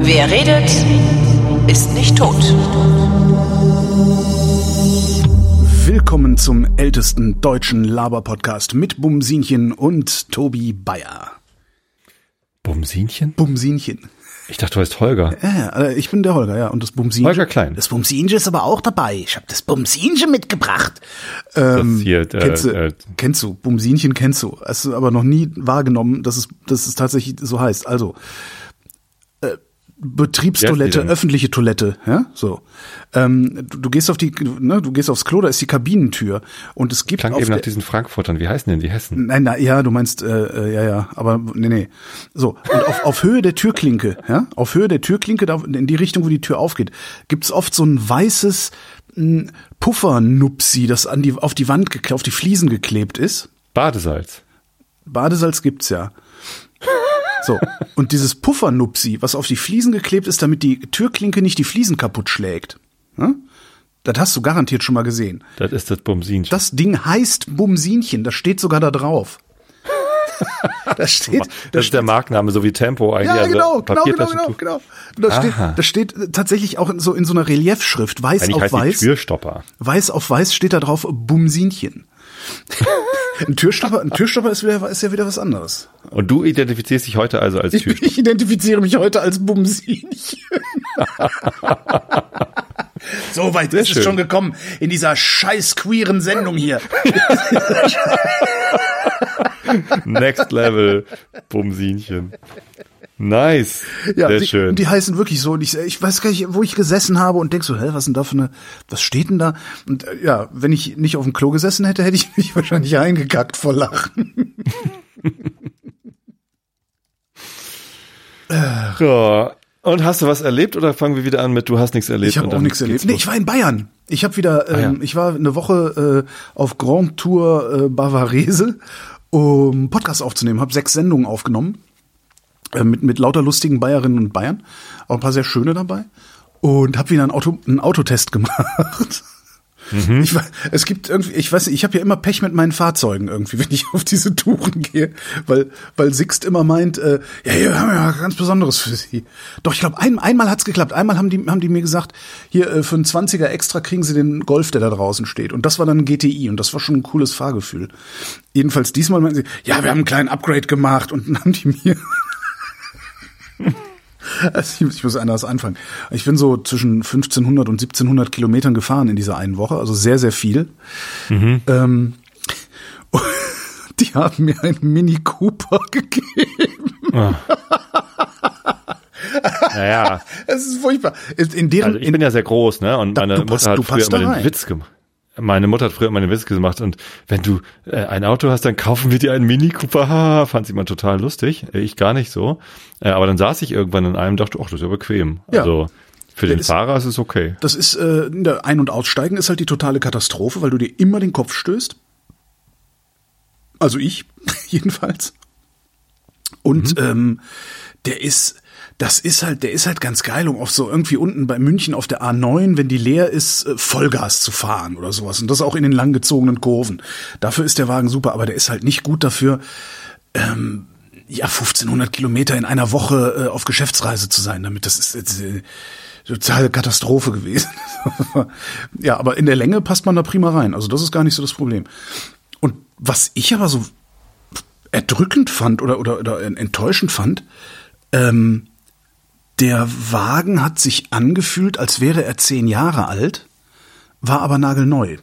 Wer redet, ist nicht tot. Willkommen zum ältesten deutschen Laber-Podcast mit Bumsinchen und Tobi Bayer. Bumsinchen? Bumsinchen. Ich dachte, du heißt Holger. Ja, äh, ich bin der Holger, ja. Und das Bumsinchen. Holger Klein. Das Bumsinchen ist aber auch dabei. Ich habe das Bumsinchen mitgebracht. Das hier, äh, kennst, du, äh, kennst du, Bumsinchen kennst du. Hast du aber noch nie wahrgenommen, dass es, dass es tatsächlich so heißt. Also, Betriebstoilette, öffentliche Toilette, ja, so. Ähm, du, du gehst auf die, ne, du gehst aufs Klo, da ist die Kabinentür und es gibt klang auf eben nach diesen Frankfurtern. Wie heißen denn die Hessen? Nein, na, ja, du meinst, äh, äh, ja, ja, aber nee, nee. So, und auf, auf Höhe der Türklinke, ja, auf Höhe der Türklinke, da, in die Richtung, wo die Tür aufgeht, gibt's oft so ein weißes Puffernupsi, das an die, auf die Wand, auf die Fliesen geklebt ist. Badesalz. Badesalz gibt's ja. So, und dieses Puffernupsi, was auf die Fliesen geklebt ist, damit die Türklinke nicht die Fliesen kaputt schlägt. Ja? Das hast du garantiert schon mal gesehen. Das ist das Bumsinchen. Das Ding heißt Bumsinchen, das steht sogar da drauf. Das steht, das ist der Markenname, so wie Tempo eigentlich. ja, also genau, genau, genau, genau, genau. Das steht, das steht tatsächlich auch in so in so einer Reliefschrift, weiß Eigentlich auf weiß. Türstopper. Weiß auf weiß steht da drauf Bumsinchen. Ein Türstopper, ein Türstopper ist, wieder, ist ja wieder was anderes. Und du identifizierst dich heute also als Türstopper. ich identifiziere mich heute als Bumsinchen. so weit ist es schön. schon gekommen in dieser scheiß queeren Sendung hier. Next Level Bumsinchen. Nice. Ja, Sehr die, schön. Die heißen wirklich so. Und ich, ich weiß gar nicht, wo ich gesessen habe und denk so, hä, was denn da für eine, was steht denn da? Und äh, ja, wenn ich nicht auf dem Klo gesessen hätte, hätte ich mich wahrscheinlich eingekackt vor Lachen. ja. Und hast du was erlebt oder fangen wir wieder an mit du hast nichts erlebt? Ich habe auch nichts erlebt. Nee, ich war in Bayern. Ich habe wieder, Ah, ja. ähm, ich war eine Woche äh, auf Grand Tour äh, Bavarese, um Podcast aufzunehmen. Habe sechs Sendungen aufgenommen äh, mit mit lauter lustigen Bayerinnen und Bayern, auch ein paar sehr schöne dabei und habe wieder einen Auto einen Autotest gemacht. Mhm. Ich, es gibt irgendwie, ich weiß nicht, ich habe ja immer Pech mit meinen Fahrzeugen irgendwie, wenn ich auf diese Touren gehe, weil weil Sixt immer meint, äh, ja, hier haben wir ja was ganz Besonderes für Sie. Doch ich glaube, ein, einmal hat's geklappt. Einmal haben die haben die mir gesagt, hier äh, für einen 20er extra kriegen Sie den Golf, der da draußen steht. Und das war dann ein GTI und das war schon ein cooles Fahrgefühl. Jedenfalls diesmal meinten sie, ja, wir haben einen kleinen Upgrade gemacht und dann haben die mir also ich, muss anders anfangen. Ich bin so zwischen 1500 und 1700 Kilometern gefahren in dieser einen Woche, also sehr, sehr viel. Ähm, die haben mir einen Mini Cooper gegeben. Naja, Es ist furchtbar. In deren, also ich bin ja sehr groß, ne? Und Da- meine du Mutter passt- hat früher immer da den. Witz gemacht. Meine Mutter hat früher immer den Witz gemacht und wenn du äh, ein Auto hast, dann kaufen wir dir einen Mini Cooper. Haha, fand sie immer total lustig. Äh, Ich gar nicht so. Äh, aber dann saß ich irgendwann in einem und dachte, ach, das ist ja bequem. Ja. Also für den ist- Fahrer ist es okay. das ist, äh, Ein- und Aussteigen ist halt die totale Katastrophe, weil du dir immer den Kopf stößt. Also ich, jedenfalls. Und ähm, der ist, das ist halt, der ist halt ganz geil, um auf so irgendwie unten bei München auf der A9, wenn die leer ist, äh, Vollgas zu fahren oder sowas. Und das auch in den langgezogenen Kurven. Dafür ist der Wagen super, aber der ist halt nicht gut dafür, ähm, ja, 1500 Kilometer in einer Woche äh, auf Geschäftsreise zu sein. Damit das ist jetzt, äh, totale Katastrophe gewesen. ja, aber in der Länge passt man da prima rein. Also das ist gar nicht so das Problem. Und was ich aber so erdrückend fand oder, oder, oder enttäuschend fand, ähm, der Wagen hat sich angefühlt, als wäre er zehn Jahre alt, war aber nagelneu.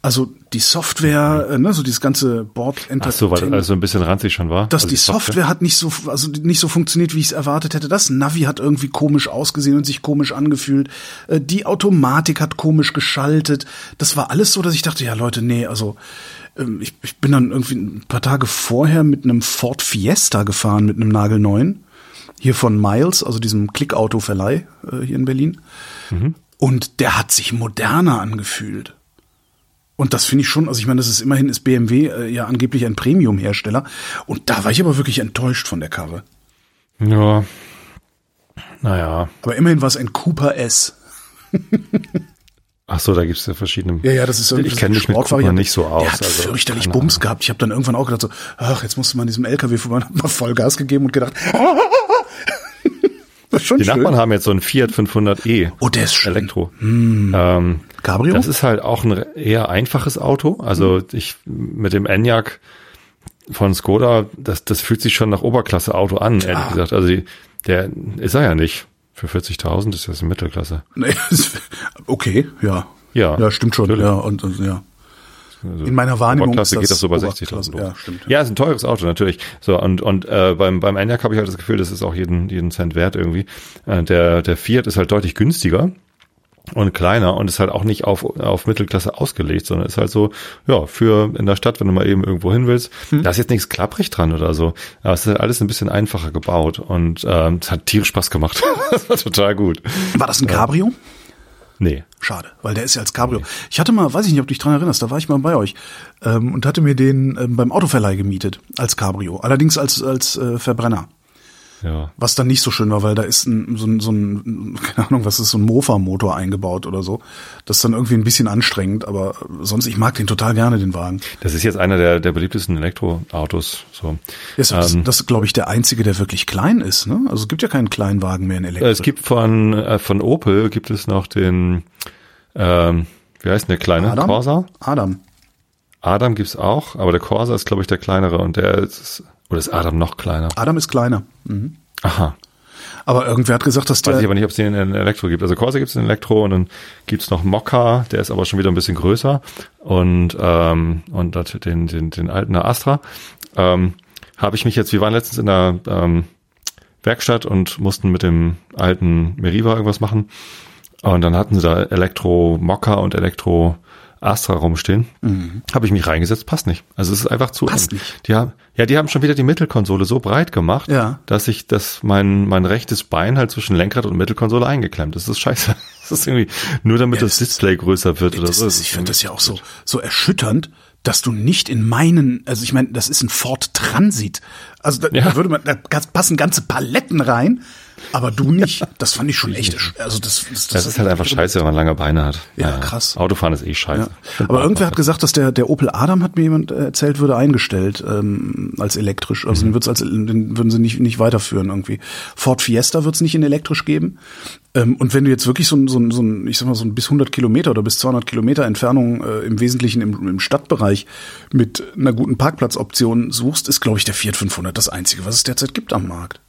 Also die Software, äh, ne, so dieses ganze Board Ach so, weil also ein bisschen ranzig schon war. dass also die Software, hat nicht so, also nicht so funktioniert, wie ich es erwartet hätte. Das Navi hat irgendwie komisch ausgesehen und sich komisch angefühlt. Äh, Die Automatik hat komisch geschaltet. Das war alles so, dass ich dachte, ja Leute, nee, also ähm, ich, ich bin dann irgendwie ein paar Tage vorher mit einem Ford Fiesta gefahren, mit einem nagelneuen. Hier von Miles, also diesem Klickauto-Verleih äh, hier in Berlin. Und der hat sich moderner angefühlt. Und das finde ich schon, also ich meine, das ist immerhin ist BMW äh, ja angeblich ein Premium-Hersteller. Und da war ich aber wirklich enttäuscht von der Karre. Ja. Naja. Aber immerhin war es ein Cooper S. Ach so, da gibt's ja verschiedene. Ja, ja, das ist irgendwie Ich kenne mich mit Sportvariante. nicht so aus. Der hat also, fürchterlich Bums gehabt. Ich habe dann irgendwann auch gedacht so, ach, jetzt musste man diesem LKW vorbei, hab mal Vollgas gegeben und gedacht, das ist schon Die schön. Nachbarn haben jetzt so einen Fiat 500e. Oh, der ist schön. Elektro. Ähm, Cabrio? das ist halt auch ein eher einfaches Auto. Also Mhm. ich mit dem Enyaq von Skoda, das, das fühlt sich schon nach Oberklasse-Auto an, ehrlich Klar. gesagt. Also die, der ist er ja nicht. Für 40.000 ist das eine Mittelklasse. Nee, okay, ja. Ja, Ja, stimmt schon. natürlich. Ja, und, und ja. Also In meiner Wahrnehmung Oberklasse ist geht das so bei Oberklasse. 60.000 los. Ja, stimmt. Ja, ist ein teures Auto natürlich. So und und äh, beim beim Enyaq habe ich halt das Gefühl, das ist auch jeden jeden Cent wert irgendwie. Äh, der der Fiat ist halt deutlich günstiger und kleiner und ist halt auch nicht auf auf Mittelklasse ausgelegt, sondern ist halt so ja für in der Stadt, wenn du mal eben irgendwo hin willst. Hm. Da ist jetzt nichts klapprig dran oder so, aber es ist halt alles ein bisschen einfacher gebaut und ähm, es hat tierisch Spaß gemacht. das war total gut. War das ein Cabrio? Nee. Schade, weil der ist ja als Cabrio. Ich hatte mal, weiß ich nicht, ob du dich dran erinnerst, da war ich mal bei euch ähm, und hatte mir den ähm, beim Autoverleih gemietet als Cabrio. Allerdings als als äh, Verbrenner. Ja. Was dann nicht so schön war, weil da ist ein, so ein, so ein, keine Ahnung, was ist, so ein Mofa-Motor eingebaut oder so. Das ist dann irgendwie ein bisschen anstrengend, aber sonst, ich mag den total gerne, den Wagen. Das ist jetzt einer der der beliebtesten Elektroautos so. Das, das, Ähm, das ist, glaube ich, der einzige, der wirklich klein ist. Ne? Also es gibt ja keinen kleinen Wagen mehr in Äh, Elektro. Es gibt von, äh, von Opel gibt es noch den, ähm, wie heißt denn der kleine? Adam? Corsa? Adam. Adam gibt's auch, aber der Corsa ist, glaube ich, der kleinere und der ist, oder ist Adam noch kleiner? Adam ist kleiner. Mhm. Aha. Aber irgendwer hat gesagt, dass Weiß ich der, aber nicht, ob es den in Elektro gibt. Also Corsa gibt's in Elektro und dann gibt's noch Mokka, der ist aber schon wieder ein bisschen größer und, ähm, und den, den, den alten Astra. Ähm, habe ich mich jetzt, wir waren letztens in der ähm, Werkstatt und mussten mit dem alten Meriva irgendwas machen. Und dann hatten sie da Elektro Mokka und Elektro Astra rumstehen. Habe ich mich reingesetzt, passt nicht. Also es ist einfach zu Mhm. Passt eng. nicht. Die haben, ja, die haben schon wieder die Mittelkonsole so breit gemacht, Ja. dass ich das mein mein rechtes Bein halt zwischen Lenkrad und Mittelkonsole eingeklemmt. ist. Das ist scheiße. Das ist irgendwie nur damit Ja, das das- Display größer wird oder das so. ist, ich finde das ja auch so, so erschütternd, dass du nicht in meinen, also ich meine, das ist ein Ford Transit. Also da, Ja. da würde man, da passen ganze Paletten rein, aber du nicht. Das fand ich schon echt, also das, das, Das ist halt einfach scheiße, wenn man lange Beine hat. Ja, krass. Autofahren ist eh scheiße. Ja. Aber irgendwer hat gesagt, dass der, der Opel Adam, hat mir jemand äh, erzählt, würde eingestellt ähm, als elektrisch. Also den, wird's als, den würden sie nicht, nicht weiterführen irgendwie. Ford Fiesta wird's nicht in elektrisch geben. Ähm, und wenn du jetzt wirklich so ein, so ein, so ein, ich sag mal, so ein bis 100 Kilometer oder bis 200 Kilometer Entfernung äh, im Wesentlichen im, im Stadtbereich mit einer guten Parkplatzoption suchst, ist, glaube ich, der Fiat 500 das einzige, was es derzeit gibt am Markt.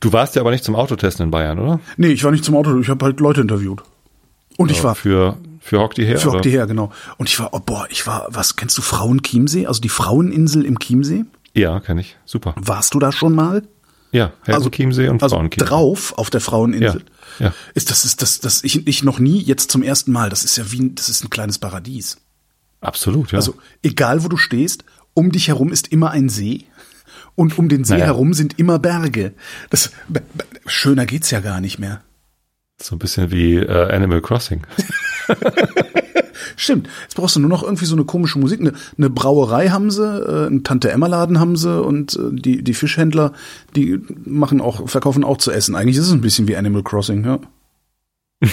Du warst ja aber nicht zum Autotesten in Bayern, oder? Nee, ich war nicht zum Auto, ich habe halt Leute interviewt. Und ich war für für Hock die her. Für? Hock die her, genau. Und ich war, oh boah, ich war, was kennst du Frauen-Chiemsee? Also die Fraueninsel im Chiemsee? Ja, kenne ich. Super. Warst du da schon mal? Ja, Herrenchiemsee und also Frauenchiemsee. drauf auf der Fraueninsel. Ja, ja. Ist das ist das das ich, ich noch nie jetzt zum ersten Mal. Das ist ja wie das ist ein kleines Paradies. Absolut, ja. Also egal wo du stehst, um dich herum ist immer ein See und um den See Naja. herum sind immer Berge. Das schöner geht's ja gar nicht mehr. so ein bisschen wie äh, Animal Crossing. Stimmt. Jetzt brauchst du nur noch irgendwie so eine komische Musik. Eine, eine Brauerei haben sie, äh, einen Tante-Emma-Laden haben sie und äh, die, die Fischhändler, die machen auch, verkaufen auch zu essen. Eigentlich ist es ein bisschen wie Animal Crossing, ja.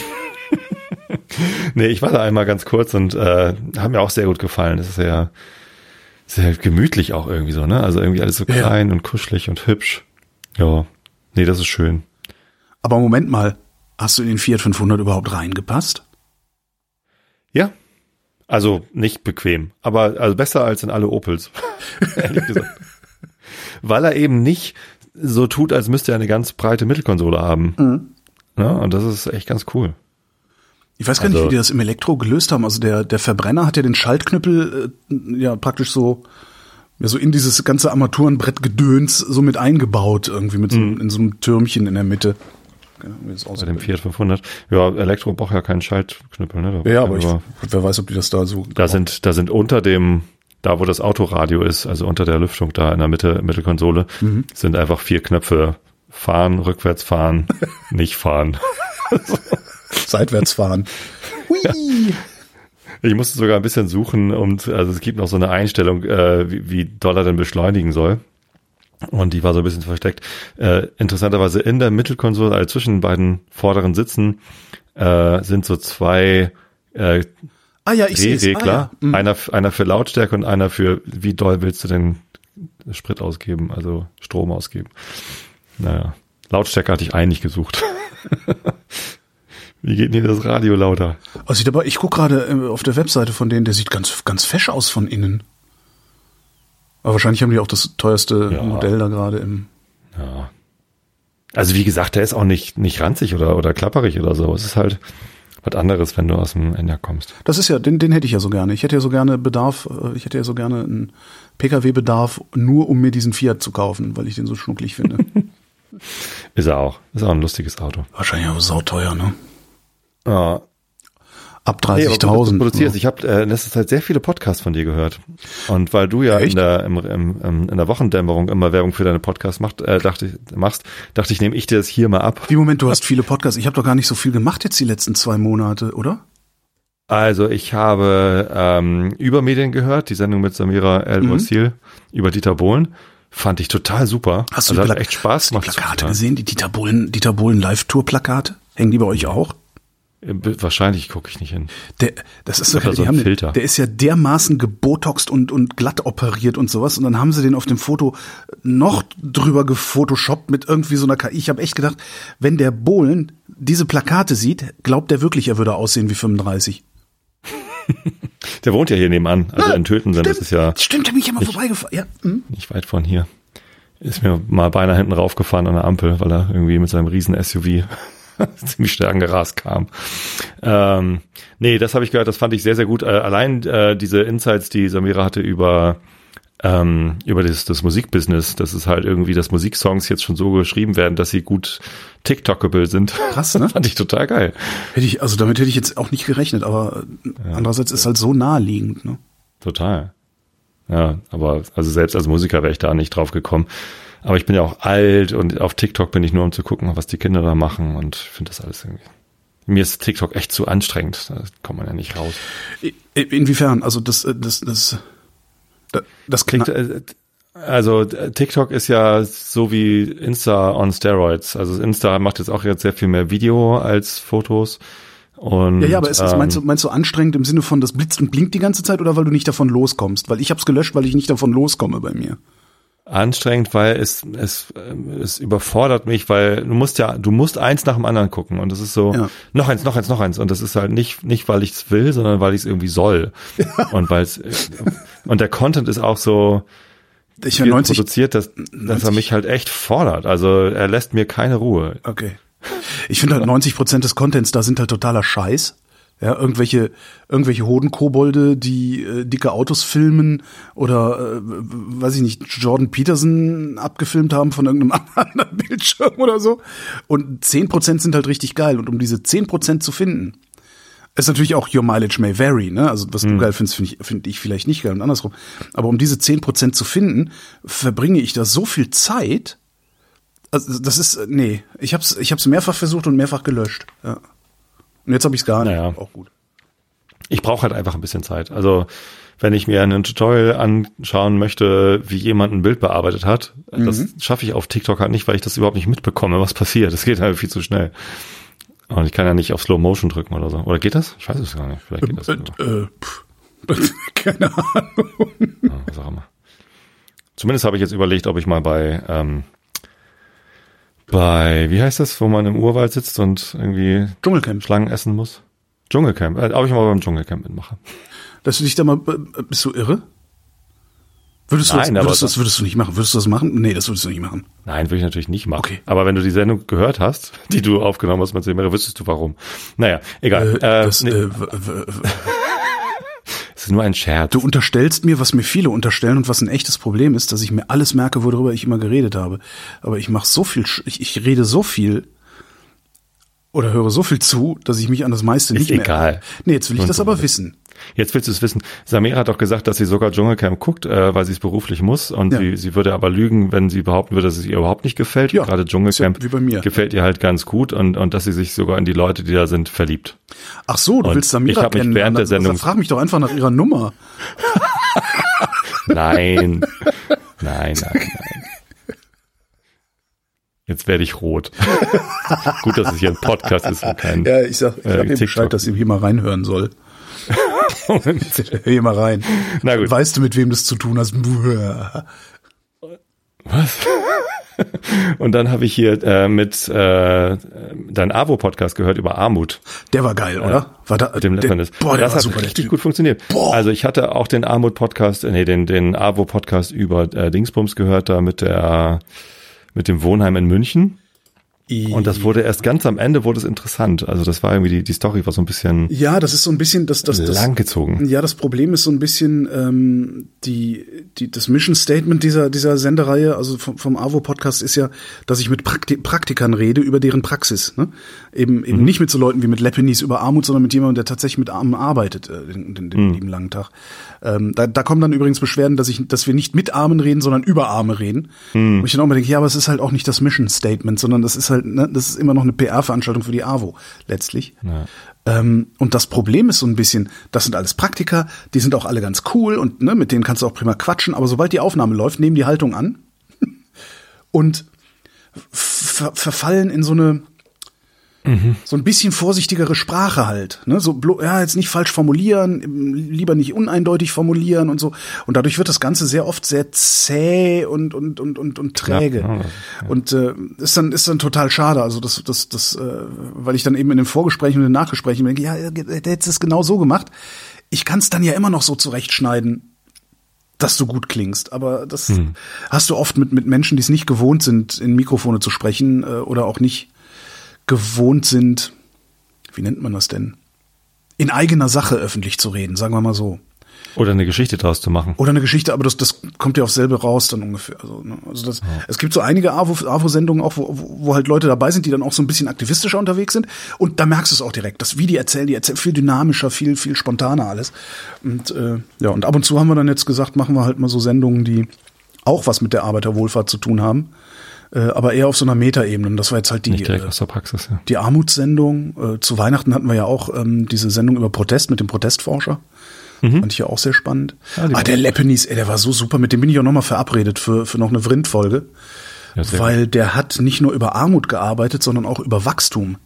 Nee, ich war da einmal ganz kurz und äh, hat mir auch sehr gut gefallen. Das ist sehr, sehr gemütlich auch irgendwie so, ne? Also irgendwie alles so Ja. klein und kuschelig und hübsch. Ja. Nee, das ist schön. Aber Moment mal, hast du in den Fiat 500 überhaupt reingepasst? Ja. Also nicht bequem, aber also besser als in alle Opels. Ehrlich gesagt. Weil er eben nicht so tut, als müsste er eine ganz breite Mittelkonsole haben. Mhm. Ja, und das ist echt ganz cool. Ich weiß gar nicht, Also- wie die das im Elektro gelöst haben. Also der, der Verbrenner hat ja den Schaltknüppel äh, ja praktisch so ja, so in dieses ganze Armaturenbrettgedöns so mit eingebaut, irgendwie mit so, in so einem Türmchen in der Mitte. Das Bei dem Fiat 500. Ja, Elektro braucht ja keinen Schaltknüppel, ne? Da- ja, aber ich, aber wer weiß, ob die das da so. da sind, da sind unter dem, da wo das Autoradio ist, also unter der Lüftung da in der Mitte, Mittelkonsole, Mhm. sind einfach vier Knöpfe. Fahren, rückwärts fahren, nicht fahren. seitwärts fahren. Hui. Ich musste sogar ein bisschen suchen und also es gibt noch so eine Einstellung, äh, wie, wie doll er denn beschleunigen soll. Und die war so ein bisschen versteckt. Äh, interessanterweise in der Mittelkonsole, also zwischen den beiden vorderen Sitzen, äh, sind so zwei äh, Ah ja, ich. Drehregler. Ah, ja. Mhm. Einer, einer für Lautstärke und einer für, wie doll willst du denn Sprit ausgeben, also Strom ausgeben. Naja, Lautstärke hatte ich eigentlich gesucht. wie geht denn hier das Radio lauter? Oh, sieht aber, ich guck gerade äh, auf der Webseite von denen, der sieht ganz, ganz fesch aus von innen. Aber wahrscheinlich haben die auch das teuerste Ja. Modell da gerade im. Ja. Also wie gesagt, der ist auch nicht, nicht ranzig oder, oder klapperig oder so. Es ist halt was anderes, wenn du aus dem Ender kommst. Das ist ja, den, den hätte ich ja so gerne. Ich hätte ja so gerne Bedarf, äh, ich hätte ja so gerne einen Pkw-Bedarf, nur um mir diesen Fiat zu kaufen, weil ich den so schnucklig finde. Ist er auch. Ist auch ein lustiges Auto. Wahrscheinlich aber sauteuer, ne? Ja. Ab Nee, aber gut, dass du 30.000. produzierst. Ich habe äh, in letzter Zeit sehr viele Podcasts von dir gehört. Und weil du ja Echt? in der, im, im, in der Wochendämmerung immer Werbung für deine Podcasts macht, äh, dachte, machst, dachte ich, nehme ich dir das hier mal ab. Wie Moment, du hast viele Podcasts. Ich habe doch gar nicht so viel gemacht jetzt die letzten zwei Monate, oder? Also ich habe ähm, über Medien gehört, die Sendung mit Samira El Mhm. Über Dieter Bohlen. Fand ich total super. Hast du also die hat echt Spaß Die gemacht. Plakate zuzuhören. gesehen, die Dieter Bohlen, Dieter Bohlen Live-Tour-Plakate? Hängen die bei euch auch? Äh, Wahrscheinlich gucke ich nicht hin. Der, das ist so, so den- Filter. der ist ja dermaßen gebotoxt und, und glatt operiert und sowas. Und dann haben sie den auf dem Foto noch drüber gefotoshoppt mit irgendwie so einer KI. Ich habe echt gedacht, wenn der Bohlen diese Plakate sieht, glaubt er wirklich, er würde aussehen wie 35. Der wohnt ja hier nebenan, also Ja, in Töten, das ist ja Stimmt, der bin ich ja mal vorbeigefahren. Ja, hm. nicht weit von hier. Ist mir mal beinahe hinten raufgefahren an der Ampel, weil er irgendwie mit seinem riesen SUV ziemlich schnell angerast kam. Ähm, nee, das habe ich gehört, das fand ich sehr, sehr gut. Äh, allein äh, diese Insights, die Samira hatte über ähm, über das, das Musikbusiness, dass es halt irgendwie, dass Musiksongs jetzt schon so geschrieben werden, dass sie gut TikTokable sind. Krass, ne? fand ich total geil. Hätte ich, also damit hätte ich jetzt auch nicht gerechnet, aber andererseits ist halt so naheliegend. Ne? Total. Ja, aber also selbst als Musiker wäre ich da nicht drauf gekommen. Aber ich bin ja auch alt und auf TikTok bin ich nur, um zu gucken, was die Kinder da machen und finde das alles irgendwie. Mir ist TikTok echt zu anstrengend. Da kommt man ja nicht raus. Inwiefern? Also das, äh, das, das, das, das klingt. Äh, Also äh, TikTok ist ja so wie Insta on Steroids. Also Insta macht jetzt auch jetzt sehr viel mehr Video als Fotos. Und, Ja, ja, aber ist das, ähm, meinst, du, meinst du anstrengend im Sinne von, das blitzt und blinkt die ganze Zeit oder weil du nicht davon loskommst? Weil ich hab's gelöscht, weil ich nicht davon loskomme bei mir. Anstrengend, weil es, es, ähm, es überfordert mich, weil du musst ja, du musst eins nach dem anderen gucken und das ist so, Ja. noch eins, noch eins, noch eins und das ist halt nicht, nicht weil ich es will, sondern weil ich es irgendwie soll und weil es, und der Content ist auch so Ich viel bin 90. produziert, dass, dass er 90. mich halt echt fordert, also er lässt mir keine Ruhe. Okay. Ich finde halt 90 Prozent des Contents da sind halt totaler Scheiß. Ja, irgendwelche, irgendwelche Hodenkobolde, die äh, dicke Autos filmen oder, äh, weiß ich nicht, Jordan Peterson abgefilmt haben von irgendeinem anderen Bildschirm oder so. Und 10 Prozent sind halt richtig geil. Und um diese 10 Prozent zu finden, ist natürlich auch Your Mileage may vary, ne? Also was du geil findest, finde ich, finde ich vielleicht nicht geil und andersrum. Aber um diese 10 Prozent zu finden, verbringe ich da so viel Zeit. Also das ist, äh, nee, ich hab's, ich hab's mehrfach versucht und mehrfach gelöscht. Ja. Und jetzt habe ich's gar nicht. Naja. Auch gut. Ich brauche halt einfach ein bisschen Zeit. Also wenn ich mir ein Tutorial anschauen möchte, wie jemand ein Bild bearbeitet hat, das schaffe ich auf TikTok halt nicht, weil ich das überhaupt nicht mitbekomme, was passiert. Das geht halt viel zu schnell. Und ich kann ja nicht auf Slow Motion drücken oder so. Oder geht das? Ich weiß es gar nicht. Vielleicht geht das. Äh, äh. Keine Ahnung. Ja, was auch immer. Zumindest habe ich jetzt überlegt, ob ich mal bei ähm, bei wie heißt das, wo man im Urwald sitzt und irgendwie Dschungelcamp. Schlangen essen muss? Dschungelcamp. Äh, ob ich mal beim Dschungelcamp mitmache. Dass du dich da mal, äh, bist du irre? Würdest du, Nein, das, würdest, das würdest du nicht machen? Würdest du das machen? Nee, das würdest du nicht machen. Nein, würde ich natürlich nicht machen. Okay. Aber wenn du die Sendung gehört hast, die du aufgenommen hast mit Semere, wüsstest du warum. Naja, egal. Äh, Äh, das, nee, äh, es ist nur ein Scherz. du unterstellst mir, was mir viele unterstellen und was ein echtes Problem ist, dass ich mir alles merke, worüber ich immer geredet habe. Aber ich mache so viel, ich, ich rede so viel oder höre so viel zu, dass ich mich an das meiste Ist nicht mehr. egal. Nee, jetzt will ich Und das aber ist. wissen. Jetzt willst du es wissen. Samira hat doch gesagt, dass sie sogar Dschungelcamp guckt, äh, weil sie es beruflich muss. Und Ja. sie, sie würde aber lügen, wenn sie behaupten würde, dass es ihr überhaupt nicht gefällt. Ja, Gerade Dschungelcamp ja gefällt ihr halt ganz gut und, und dass sie sich sogar in die Leute, die da sind, verliebt. Ach so, du Und willst Samira ich hab mich kennen. während der Sendung- Frag mich doch einfach nach ihrer Nummer. Nein. nein, nein, nein. Jetzt werde ich rot. Gut, dass es hier ein Podcast ist und kein. Ja, ich sag, ich Äh, sag ihm. Bescheid, dass ihr hier mal reinhören soll. Hör hier mal rein. Na gut. Weißt du, mit wem du es zu tun hast? Was? Und dann habe ich hier äh, mit äh, deinen AWO-Podcast gehört über Armut Der war geil, oder? War da, mit dem der, Leppernis. Boah, der das war hat super, richtig gut funktioniert. Boah. Also ich hatte auch den Armut-Podcast, äh, nee, den, den AWO-Podcast über äh, Dingsbums gehört, da mit der mit dem Wohnheim in München. Und das wurde erst ganz am Ende wurde es interessant. Also das war irgendwie die, die Story war so ein bisschen Ja, das ist so ein bisschen das, das, das langgezogen. Ja, das Problem ist so ein bisschen ähm, die, die das Mission Statement dieser dieser Sendereihe, also vom, vom AWO Podcast ist ja, dass ich mit Prakti Praktikern rede über deren Praxis, ne? Eben eben nicht mit so Leuten wie mit Lepenis über Armut, sondern mit jemandem, der tatsächlich mit Armen arbeitet äh, den, den, den lieben langen Tag. Ähm, da, da kommen dann übrigens Beschwerden, dass ich dass wir nicht mit Armen reden, sondern über Arme reden. Wo ich dann auch mal denke, ja, aber es ist halt auch nicht das Mission Statement, sondern das ist halt ne, das ist immer noch eine PR-Veranstaltung für die AWO letztlich. Ja. Ähm, und das Problem ist so ein bisschen, das sind alles Praktiker, die sind auch alle ganz cool und ne, mit denen kannst du auch prima quatschen, aber sobald die Aufnahme läuft, nehmen die Haltung an und ver verfallen in so eine so ein bisschen vorsichtigere Sprache halt, ne? So ja jetzt nicht falsch formulieren, lieber nicht uneindeutig formulieren und so. Und dadurch wird das Ganze sehr oft sehr zäh und und und und, und träge. Ja, ja, Und äh, ist dann ist dann total schade. Also das das das, äh, weil ich dann eben in den Vorgesprächen und den Nachgesprächen denke, ja, der hätte es genau so gemacht. Ich kann es dann ja immer noch so zurechtschneiden, dass du gut klingst. Aber das hast du oft mit mit Menschen, die es nicht gewohnt sind, in Mikrofone zu sprechen äh, oder auch nicht gewohnt sind, wie nennt man das denn? In eigener Sache öffentlich zu reden, sagen wir mal so. Oder eine Geschichte draus zu machen. Oder eine Geschichte, aber das, das kommt ja aufs selbe raus dann ungefähr. Also, ne? also das, es gibt so einige AWO AWO-Sendungen auch, wo, wo, halt Leute dabei sind, die dann auch so ein bisschen aktivistischer unterwegs sind. Und da merkst du es auch direkt. Das, wie die erzählen, die erzählen viel dynamischer, viel, viel spontaner alles. Und äh, ja, und ab und zu haben wir dann jetzt gesagt, machen wir halt mal so Sendungen, die auch was mit der Arbeiterwohlfahrt zu tun haben. Äh, aber eher auf so einer Metaebene. Und das war jetzt halt die, Nicht direkt äh, aus der Praxis, ja. die Armutssendung. Äh, zu Weihnachten hatten wir ja auch ähm, diese Sendung über Protest mit dem Protestforscher. Fand ich ja auch sehr spannend. Ja, ah, der Leppenis, ey, der war so super. Mit dem bin ich auch nochmal verabredet für, für noch eine Vrind-Folge. Ja, weil der hat nicht nur über Armut gearbeitet, sondern auch über Wachstum.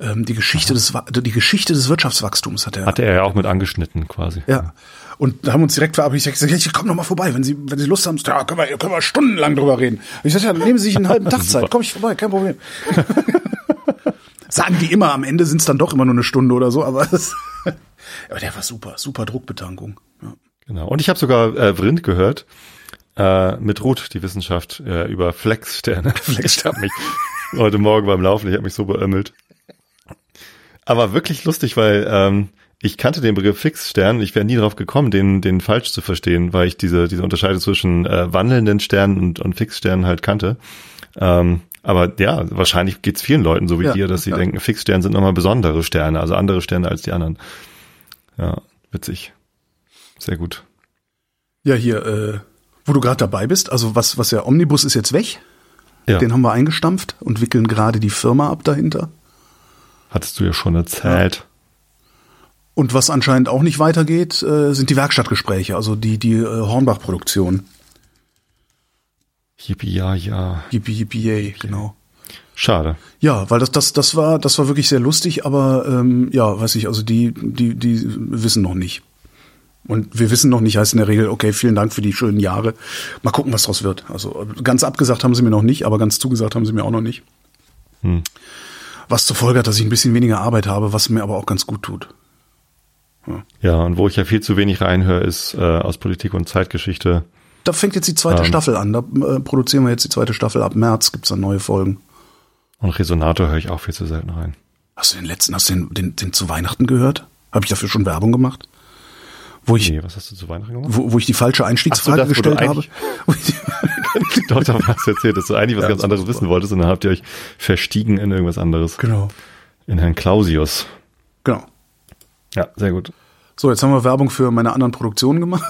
Ähm, die Geschichte des, Wa- die Geschichte des Wirtschaftswachstums hat er. Hatte er ja auch mit angeschnitten quasi. Ja. Und da haben wir uns direkt verabredet. Ich sagte, ich komm noch mal vorbei, wenn Sie, wenn Sie Lust haben. Ja, können wir, können wir stundenlang drüber reden. Ich sagte, ja, nehmen Sie sich einen halben Tag Zeit. Komm ich vorbei, kein Problem. Sagen die immer, am Ende sind es dann doch immer nur eine Stunde oder so, aber das, aber der war super, super Druckbetankung. Ja. Genau. Und ich habe sogar äh, Vrind gehört äh, mit Ruth, die Wissenschaft, äh, über Flexsterne. Ich habe mich heute Morgen beim Laufen, ich habe mich so beömmelt. Aber wirklich lustig, weil ähm, ich kannte den Begriff Fixstern, ich wäre nie drauf gekommen, den, den falsch zu verstehen, weil ich diese, diese Unterscheidung zwischen äh, wandelnden Sternen und, und Fixsternen halt kannte. Ähm, aber ja, wahrscheinlich geht's vielen Leuten so wie Ja, dir, dass sie ja. denken, Fixsterne sind nochmal besondere Sterne, also andere Sterne als die anderen. Ja, witzig. Sehr gut. Ja, hier, äh, wo du gerade dabei bist, also was, was ja Omnibus ist jetzt weg. Ja, Den haben wir eingestampft und wickeln gerade die Firma ab dahinter. Hattest du ja schon erzählt. Und was anscheinend auch nicht weitergeht, äh, sind die Werkstattgespräche, also die, die äh, Hornbach-Produktion. Yippie, ja, ja. Yippie, yippie, yay, genau. Schade. Ja, weil das, das, das war, das war wirklich sehr lustig, aber ähm, ja, weiß ich, also die, die, die wissen noch nicht. Und wir wissen noch nicht, heißt in der Regel, okay, vielen Dank für die schönen Jahre. Mal gucken, was draus wird. Also ganz abgesagt haben sie mir noch nicht, aber ganz zugesagt haben sie mir auch noch nicht. Hm. Was zur Folge hat, dass ich ein bisschen weniger Arbeit habe, was mir aber auch ganz gut tut. Ja, und wo ich ja viel zu wenig reinhöre, ist äh, aus Politik und Zeitgeschichte. Da fängt jetzt die zweite Ähm. Staffel an. Da äh, produzieren wir jetzt die zweite Staffel. Ab März gibt's dann neue Folgen. Und Resonator höre ich auch viel zu selten rein. Hast du den letzten, hast du den, den, den zu Weihnachten gehört? Habe ich dafür schon Werbung gemacht? Wo ich, Nee, was hast du zu Weihnachten gemacht? wo, wo ich die falsche Einstiegsfrage so, das, gestellt habe. Doch, da hast du erzählt, dass du eigentlich was Ja, ganz anderes war wissen wolltest und dann habt ihr euch verstiegen in irgendwas anderes. genau. In Herrn Clausius. Genau. Ja, sehr gut. So, jetzt haben wir Werbung für meine anderen Produktionen gemacht.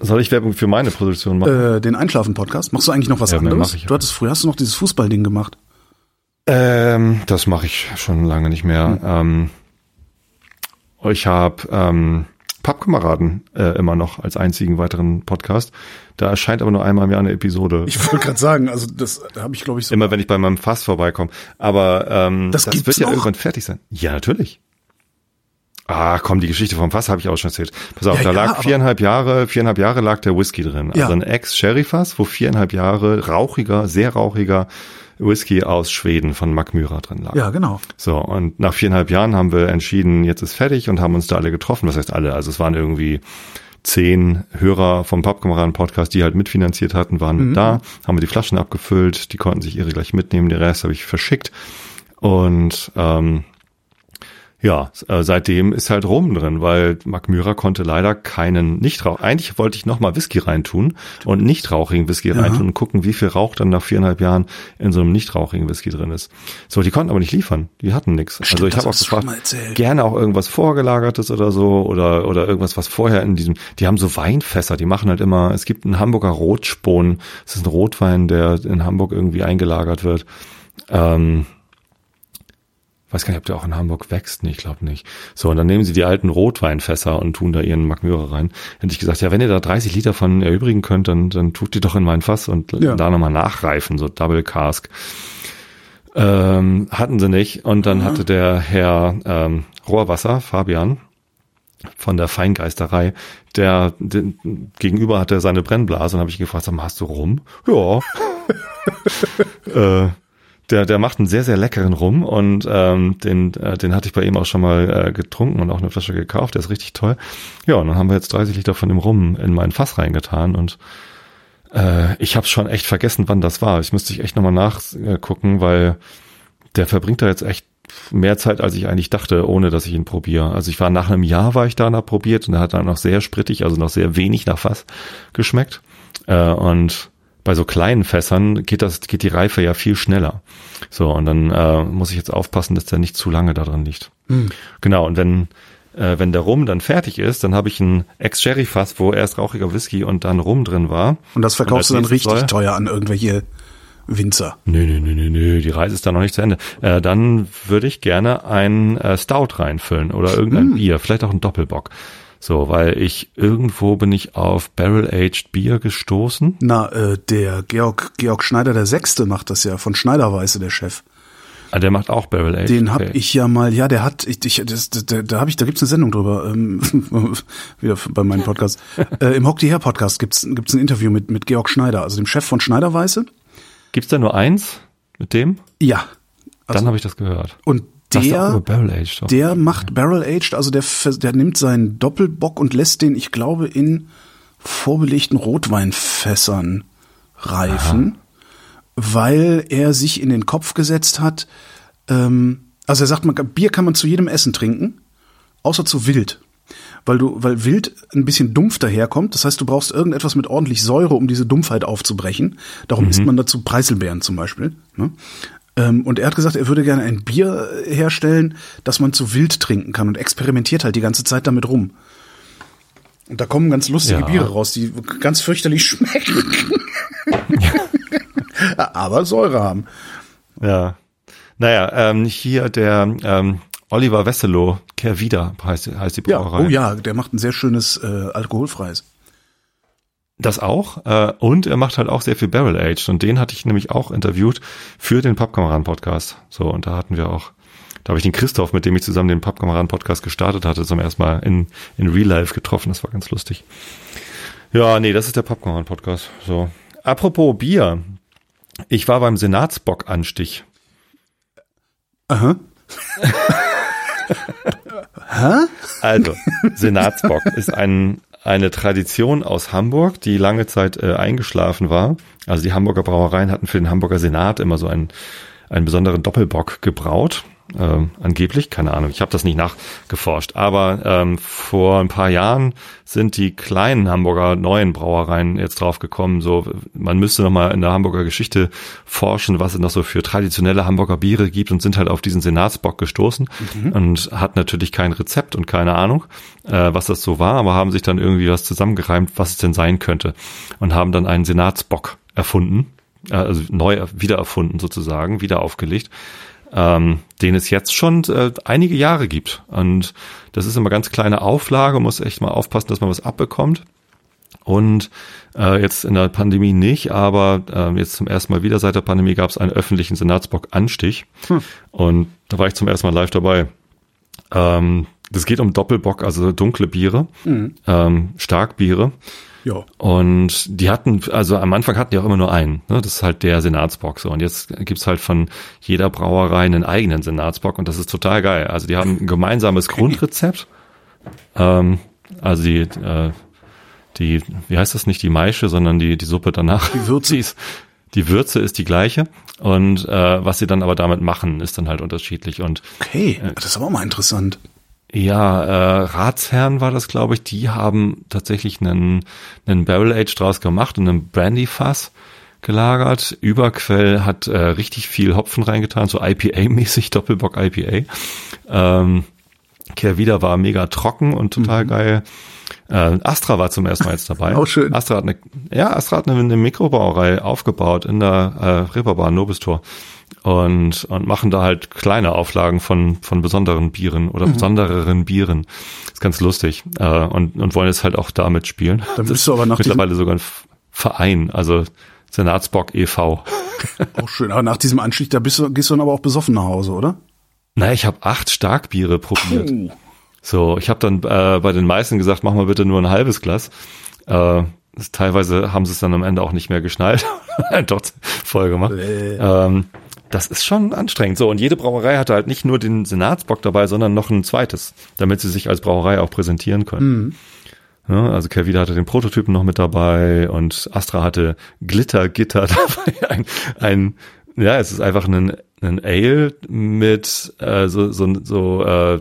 Soll ich Werbung für meine Produktion machen? äh, den Einschlafen-Podcast. Machst du eigentlich noch was Ja, anderes? du hattest früher hast du noch dieses Fußballding gemacht. Ähm, das mache ich schon lange nicht mehr. Hm. Ähm, ich habe ähm, Pappkameraden äh, immer noch als einzigen weiteren Podcast. Da erscheint aber nur einmal im Jahr eine Episode. Ich wollte gerade sagen, also das habe ich glaube ich so. Immer wenn ich bei meinem Fass vorbeikomme. Aber ähm, Das das, wird ja noch? irgendwann fertig sein. Ja, natürlich. Ah, komm, die Geschichte vom Fass habe ich auch schon erzählt. Pass auf, Ja, da ja, lag viereinhalb Jahre, viereinhalb Jahre lag der Whisky drin. Ja. Also ein Ex-Sherry-Fass, wo viereinhalb Jahre rauchiger, sehr rauchiger Whisky aus Schweden von Macmyra drin lag. ja, genau. So, und nach viereinhalb Jahren haben wir entschieden, jetzt ist fertig und haben uns da alle getroffen. Was heißt alle? Also es waren irgendwie zehn Hörer vom Pappkameraden-Podcast, die halt mitfinanziert hatten, waren mit da, haben wir die Flaschen abgefüllt, die konnten sich ihre gleich mitnehmen, den Rest habe ich verschickt. Und ähm, ja, äh, seitdem ist halt Rum drin, weil Mark Myra konnte leider keinen Nichtrauch. Eigentlich wollte ich nochmal Whisky reintun und nichtrauchigen Whisky reintun und gucken, wie viel Rauch dann nach viereinhalb Jahren in so einem nichtrauchigen Whisky drin ist. So, die konnten aber nicht liefern. Die hatten nichts. Also ich habe auch gefragt, gerne auch irgendwas vorgelagertes oder so oder oder irgendwas, was vorher in diesem. Die haben so Weinfässer. Die machen halt immer. Es gibt einen Hamburger Rotspon. Das ist ein Rotwein, der in Hamburg irgendwie eingelagert wird. Ähm, weiß gar nicht, ob der auch in Hamburg wächst. Nee, ich glaube nicht. So, und dann nehmen sie die alten Rotweinfässer und tun da ihren Magmyre rein. Hätte ich gesagt, ja, wenn ihr da 30 Liter von erübrigen könnt, dann, dann tut die doch in mein Fass und Ja. da nochmal nachreifen, so Double Cask. Ähm, hatten sie nicht. Und dann hatte der Herr ähm, Rohrwasser, Fabian, von der Feingeisterei, der, den, gegenüber hatte seine Brennblase und habe ich gefragt, sag mal, hast du rum? Ja. äh, der, der macht einen sehr, sehr leckeren Rum und ähm, den, äh, den hatte ich bei ihm auch schon mal äh, getrunken und auch eine Flasche gekauft. Der ist richtig toll. Ja, und dann haben wir jetzt 30 Liter von dem Rum in mein Fass reingetan und äh, ich habe schon echt vergessen, wann das war. Ich müsste ich echt nochmal nachgucken, weil der verbringt da jetzt echt mehr Zeit, als ich eigentlich dachte, ohne dass ich ihn probiere. Also ich war nach einem Jahr war ich da und hab probiert und er hat dann noch sehr sprittig, also noch sehr wenig nach Fass geschmeckt. Äh, und bei so kleinen Fässern geht das, geht die Reife ja viel schneller. So, und dann äh, muss ich jetzt aufpassen, dass der nicht zu lange da drin liegt. Genau, und wenn, äh, wenn der Rum dann fertig ist, dann habe ich ein Ex-Sherry-Fass, wo erst rauchiger Whisky und dann Rum drin war. Und das verkaufst du Und dann als nächstes richtig soll- teuer an irgendwelche Winzer. Nö, nö, nö, nö, nö, die Reise ist da noch nicht zu Ende. Äh, dann würde ich gerne ein äh, Stout reinfüllen oder irgendein Bier, vielleicht auch ein Doppelbock. So, weil ich irgendwo bin ich auf Barrel-Aged Bier gestoßen. Na, äh, der Georg, Georg Schneider der Sechste macht das ja, von Schneiderweiße, der Chef. Ah, der macht auch Barrel-Aged. Den hab okay. ich ja mal, ja, der hat, ich, ich das, da, da habe ich, da gibt's eine Sendung drüber, ähm, wieder bei meinem Podcast. äh, Im Hock die Her Podcast gibt's gibt's ein Interview mit mit Georg Schneider, also dem Chef von Schneiderweiße. Gibt's da nur eins mit dem? Ja. Also, Dann habe ich das gehört. und der, über Barrel-Aged. doch. der macht Barrel Aged, also der, der nimmt seinen Doppelbock und lässt den, ich glaube, in vorbelegten Rotweinfässern reifen, weil er sich in den Kopf gesetzt hat, ähm, also er sagt, man, Bier kann man zu jedem Essen trinken, außer zu Wild. Weil du, weil Wild ein bisschen dumpf daherkommt. Das heißt, du brauchst irgendetwas mit ordentlich Säure, um diese Dumpfheit aufzubrechen. Darum isst man dazu Preiselbeeren zum Beispiel. Ne? Ähm, und er hat gesagt, er würde gerne ein Bier äh, herstellen, das man zu Wild trinken kann und experimentiert halt die ganze Zeit damit rum. Und da kommen ganz lustige Ja. Biere raus, die ganz fürchterlich schmecken. Aber Säure haben. Ja. Naja, ähm, hier der ähm, Oliver Wesselow, Kehr wieder heißt, heißt die Ja, Brauerei. oh ja, der macht ein sehr schönes äh, alkoholfreies. Das auch. Äh, und er macht halt auch sehr viel Barrel Aged. Und den hatte ich nämlich auch interviewt für den Pappkameraden-Podcast. So, und da hatten wir auch, da habe ich den Christoph, mit dem ich zusammen den Pappkameraden-Podcast gestartet hatte, zum ersten Mal in, in Real Life getroffen. Das war ganz lustig. Ja, nee, das ist der Pappkameraden-Podcast. So. Apropos Bier. Ich war beim Senatsbock-Anstich. Aha. Also, Senatsbock ist ein, eine Tradition aus Hamburg, die lange Zeit äh, eingeschlafen war. Also die Hamburger Brauereien hatten für den Hamburger Senat immer so einen, einen besonderen Doppelbock gebraut. Ähm, angeblich, keine Ahnung, ich habe das nicht nachgeforscht. Aber ähm, vor ein paar Jahren sind die kleinen Hamburger neuen Brauereien jetzt drauf gekommen, so man müsste noch mal in der Hamburger Geschichte forschen, was es noch so für traditionelle Hamburger Biere gibt und sind halt auf diesen Senatsbock gestoßen und hat natürlich kein Rezept und keine Ahnung, äh, was das so war, aber haben sich dann irgendwie was zusammengereimt, was es denn sein könnte und haben dann einen Senatsbock erfunden, äh, also neu wieder erfunden sozusagen, wieder aufgelegt ähm, den es jetzt schon äh, einige Jahre gibt. Und das ist immer ganz kleine Auflage, muss echt mal aufpassen, dass man was abbekommt. Und äh, jetzt in der Pandemie nicht, aber äh, jetzt zum ersten Mal wieder seit der Pandemie gab es einen öffentlichen Senatsbock-Anstich. Hm. Und da war ich zum ersten Mal live dabei. Ähm, das geht um Doppelbock, also dunkle Biere, mhm. ähm, Starkbiere. Ja. Und die hatten, also am Anfang hatten die auch immer nur einen. Ne? Das ist halt der Senatsbock so. Und jetzt gibt's halt von jeder Brauerei einen eigenen Senatsbock und das ist total geil. Also die haben ein gemeinsames okay. Grundrezept. Ähm, also die, äh, die, wie heißt das nicht, die Maische, sondern die, die Suppe danach. Die Würze. ist, die Würze ist die gleiche und äh, was sie dann aber damit machen, ist dann halt unterschiedlich. Und okay, das ist aber auch mal interessant. Ja, äh, Ratsherren war das, glaube ich. Die haben tatsächlich einen, einen Barrel Age draus gemacht und einen Brandy Fass gelagert. Überquell hat äh, richtig viel Hopfen reingetan, so IPA-mäßig, Doppelbock IPA. Ähm, Kehrwieder war mega trocken und total mhm. geil. Äh, Astra war zum ersten Mal jetzt dabei. Auch schön. Astra hat eine, ja, Astra hat eine, eine Mikrobauerei aufgebaut in der äh, Reeperbahn Nobistor und, und machen da halt kleine Auflagen von, von besonderen Bieren oder mhm. besondereren Bieren. ist ganz lustig. Äh, und, und wollen jetzt halt auch damit spielen. Dann bist du aber nach mittlerweile sogar ein Verein, also Senatsbock e.V. Auch schön. Aber nach diesem Anstieg, da bist du, gehst du dann aber auch besoffen nach Hause, oder? Na, ich habe acht Starkbiere probiert. Oh. So, ich habe dann äh, bei den meisten gesagt, mach mal bitte nur ein halbes Glas. Äh, teilweise haben sie es dann am Ende auch nicht mehr geschnallt. Dort voll gemacht. Äh. Ähm, das ist schon anstrengend. So, und jede Brauerei hatte halt nicht nur den Senatsbock dabei, sondern noch ein zweites, damit sie sich als Brauerei auch präsentieren können. Mhm. Ja, also Kervida hatte den Prototypen noch mit dabei und Astra hatte Glittergitter dabei. Ein, ein, ja, es ist einfach ein, ein Ale mit äh, so, so, so äh,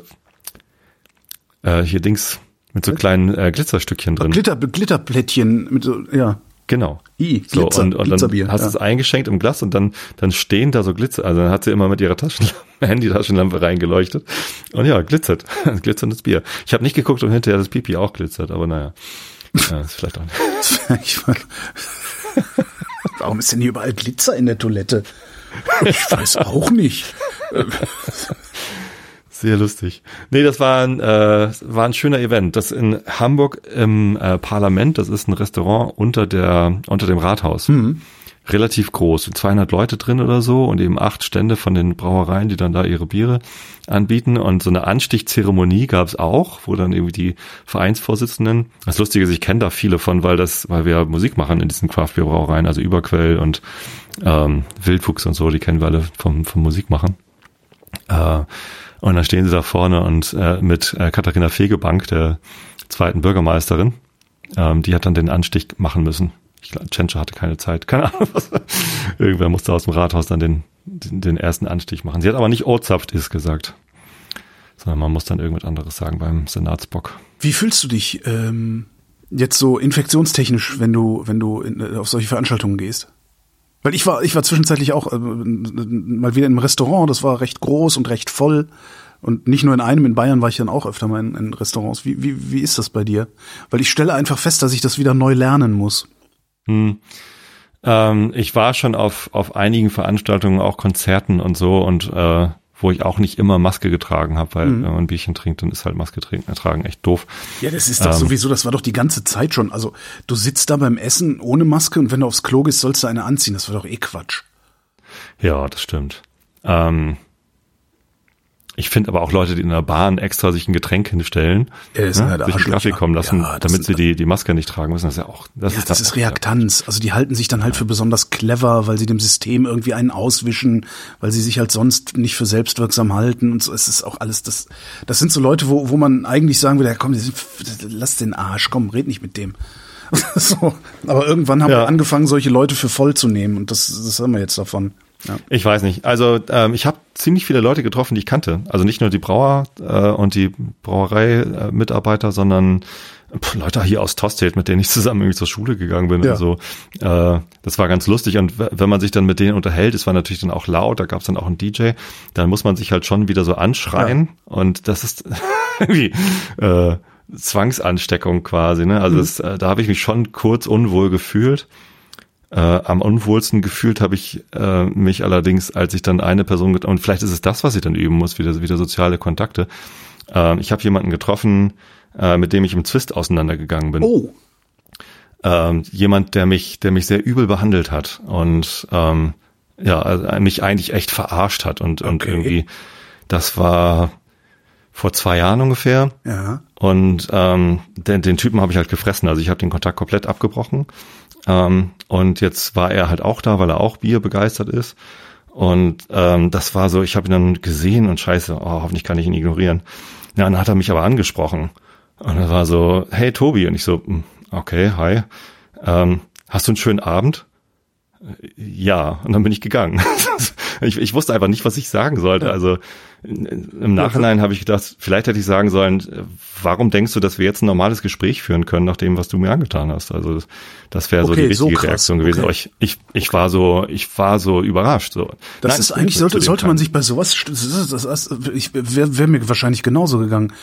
äh, hier Dings mit so kleinen äh, Glitzerstückchen drin. Glitter, Glitterplättchen mit so, ja. Genau. I, Glitzer, so, und, und dann hast du ja. es eingeschenkt im Glas und dann, dann stehen da so Glitzer. Also dann hat sie immer mit ihrer Taschenlampe, Handy-Taschenlampe reingeleuchtet. Und ja, glitzert. Glitzerndes Bier. Ich habe nicht geguckt, ob hinterher das Pipi auch glitzert, aber naja. Ja, ist vielleicht auch nicht. Warum ist denn hier überall Glitzer in der Toilette? Ich weiß auch nicht. Sehr lustig. Nee, das war ein, äh, war ein schöner Event. Das in Hamburg im äh, Parlament, das ist ein Restaurant unter der unter dem Rathaus. Mhm. Relativ groß, 200 Leute drin oder so und eben acht Stände von den Brauereien, die dann da ihre Biere anbieten. Und so eine Anstichzeremonie gab es auch, wo dann irgendwie die Vereinsvorsitzenden, das Lustige ist, ich kenne da viele von, weil das, weil wir Musik machen in diesen Craft-Bier-Brauereien, also Überquell und ähm, Wildwuchs und so, die kennen wir alle vom, vom Musikmachen. Äh, und dann stehen sie da vorne und äh, mit äh, Katharina Fegebank, der zweiten Bürgermeisterin, ähm, die hat dann den Anstich machen müssen. Ich glaube, Tschentscher hatte keine Zeit, keine Ahnung was. Irgendwer musste aus dem Rathaus dann den, den, den ersten Anstich machen. Sie hat aber nicht Orzapft ist gesagt, sondern man muss dann irgendwas anderes sagen beim Senatsbock. Wie fühlst du dich ähm, jetzt so infektionstechnisch, wenn du, wenn du in, äh, auf solche Veranstaltungen gehst? Weil ich war, ich war zwischenzeitlich auch äh, mal wieder in einem Restaurant, das war recht groß und recht voll. Und nicht nur in einem, in Bayern war ich dann auch öfter mal in, in Restaurants. Wie, wie, wie ist das bei dir? Weil ich stelle einfach fest, dass ich das wieder neu lernen muss. Hm. Ähm, ich war schon auf, auf einigen Veranstaltungen, auch Konzerten und so und äh, wo ich auch nicht immer Maske getragen habe, weil mhm. wenn man ein Bierchen trinkt, dann ist halt Maske tragen echt doof. Ja, das ist doch ähm, sowieso, das war doch die ganze Zeit schon. Also du sitzt da beim Essen ohne Maske und wenn du aufs Klo gehst, sollst du eine anziehen. Das war doch eh Quatsch. Ja, das stimmt. Ähm, ich finde aber auch Leute, die in der Bahn extra sich ein Getränk hinstellen, ja, ne, sich einen Kaffee kommen lassen, ja, damit sie die, die Maske nicht tragen müssen. Das ist ja auch, das ja, ist das, das ist Reaktanz. Also die halten sich dann halt für besonders clever, weil sie dem System irgendwie einen auswischen, weil sie sich halt sonst nicht für selbstwirksam halten und so. Es ist auch alles das, das sind so Leute, wo, wo man eigentlich sagen würde, ja komm, lass den Arsch, komm, red nicht mit dem. so. Aber irgendwann haben wir angefangen, solche Leute für voll zu nehmen und das, das haben wir jetzt davon. Ja. Ich weiß nicht. Also ähm, ich habe ziemlich viele Leute getroffen, die ich kannte. Also nicht nur die Brauer äh, und die Brauerei-Mitarbeiter, sondern pff, Leute hier aus Tosted, mit denen ich zusammen irgendwie zur Schule gegangen bin. Ja. Und so. Äh, das war ganz lustig. Und wenn man sich dann mit denen unterhält, es war natürlich dann auch laut, da gab es dann auch einen DJ, dann muss man sich halt schon wieder so anschreien. Ja. Und das ist irgendwie äh, Zwangsansteckung quasi. Ne? Also mhm. das, äh, da habe ich mich schon kurz unwohl gefühlt. Äh, am unwohlsten gefühlt habe ich äh, mich allerdings, als ich dann eine Person und vielleicht ist es das, was ich dann üben muss, wieder, wieder soziale Kontakte. Äh, ich habe jemanden getroffen, äh, mit dem ich im Zwist auseinandergegangen bin. Oh, Ähm, jemand, der mich, der mich sehr übel behandelt hat und ähm, ja, also mich eigentlich echt verarscht hat und, und Okay. irgendwie, das war vor zwei Jahren ungefähr. ja. Und ähm, den, den Typen habe ich halt gefressen. Also ich habe den Kontakt komplett abgebrochen. Ähm, und jetzt war er halt auch da, weil er auch Bier begeistert ist. Und ähm, das war so, ich habe ihn dann gesehen und scheiße, oh, hoffentlich kann ich ihn ignorieren. Ja, dann hat er mich aber angesprochen. Und er war so, hey Tobi. Und ich so, "Hm, okay, hi. Ähm, hast du einen schönen Abend? Ja, und dann bin ich gegangen. ich, ich wusste einfach nicht, was ich sagen sollte. Also im Nachhinein habe ich gedacht, vielleicht hätte ich sagen sollen, äh, warum denkst du, dass wir jetzt ein normales Gespräch führen können, nach dem, was du mir angetan hast? Also das, das wäre so Okay, die so richtige krass, Reaktion gewesen. okay. Aber ich, ich, ich war so, ich war so überrascht. So. Das Nein, ist eigentlich, sollte, sollte man sich bei sowas, das, ist- das, ich wäre wär mir wahrscheinlich genauso gegangen.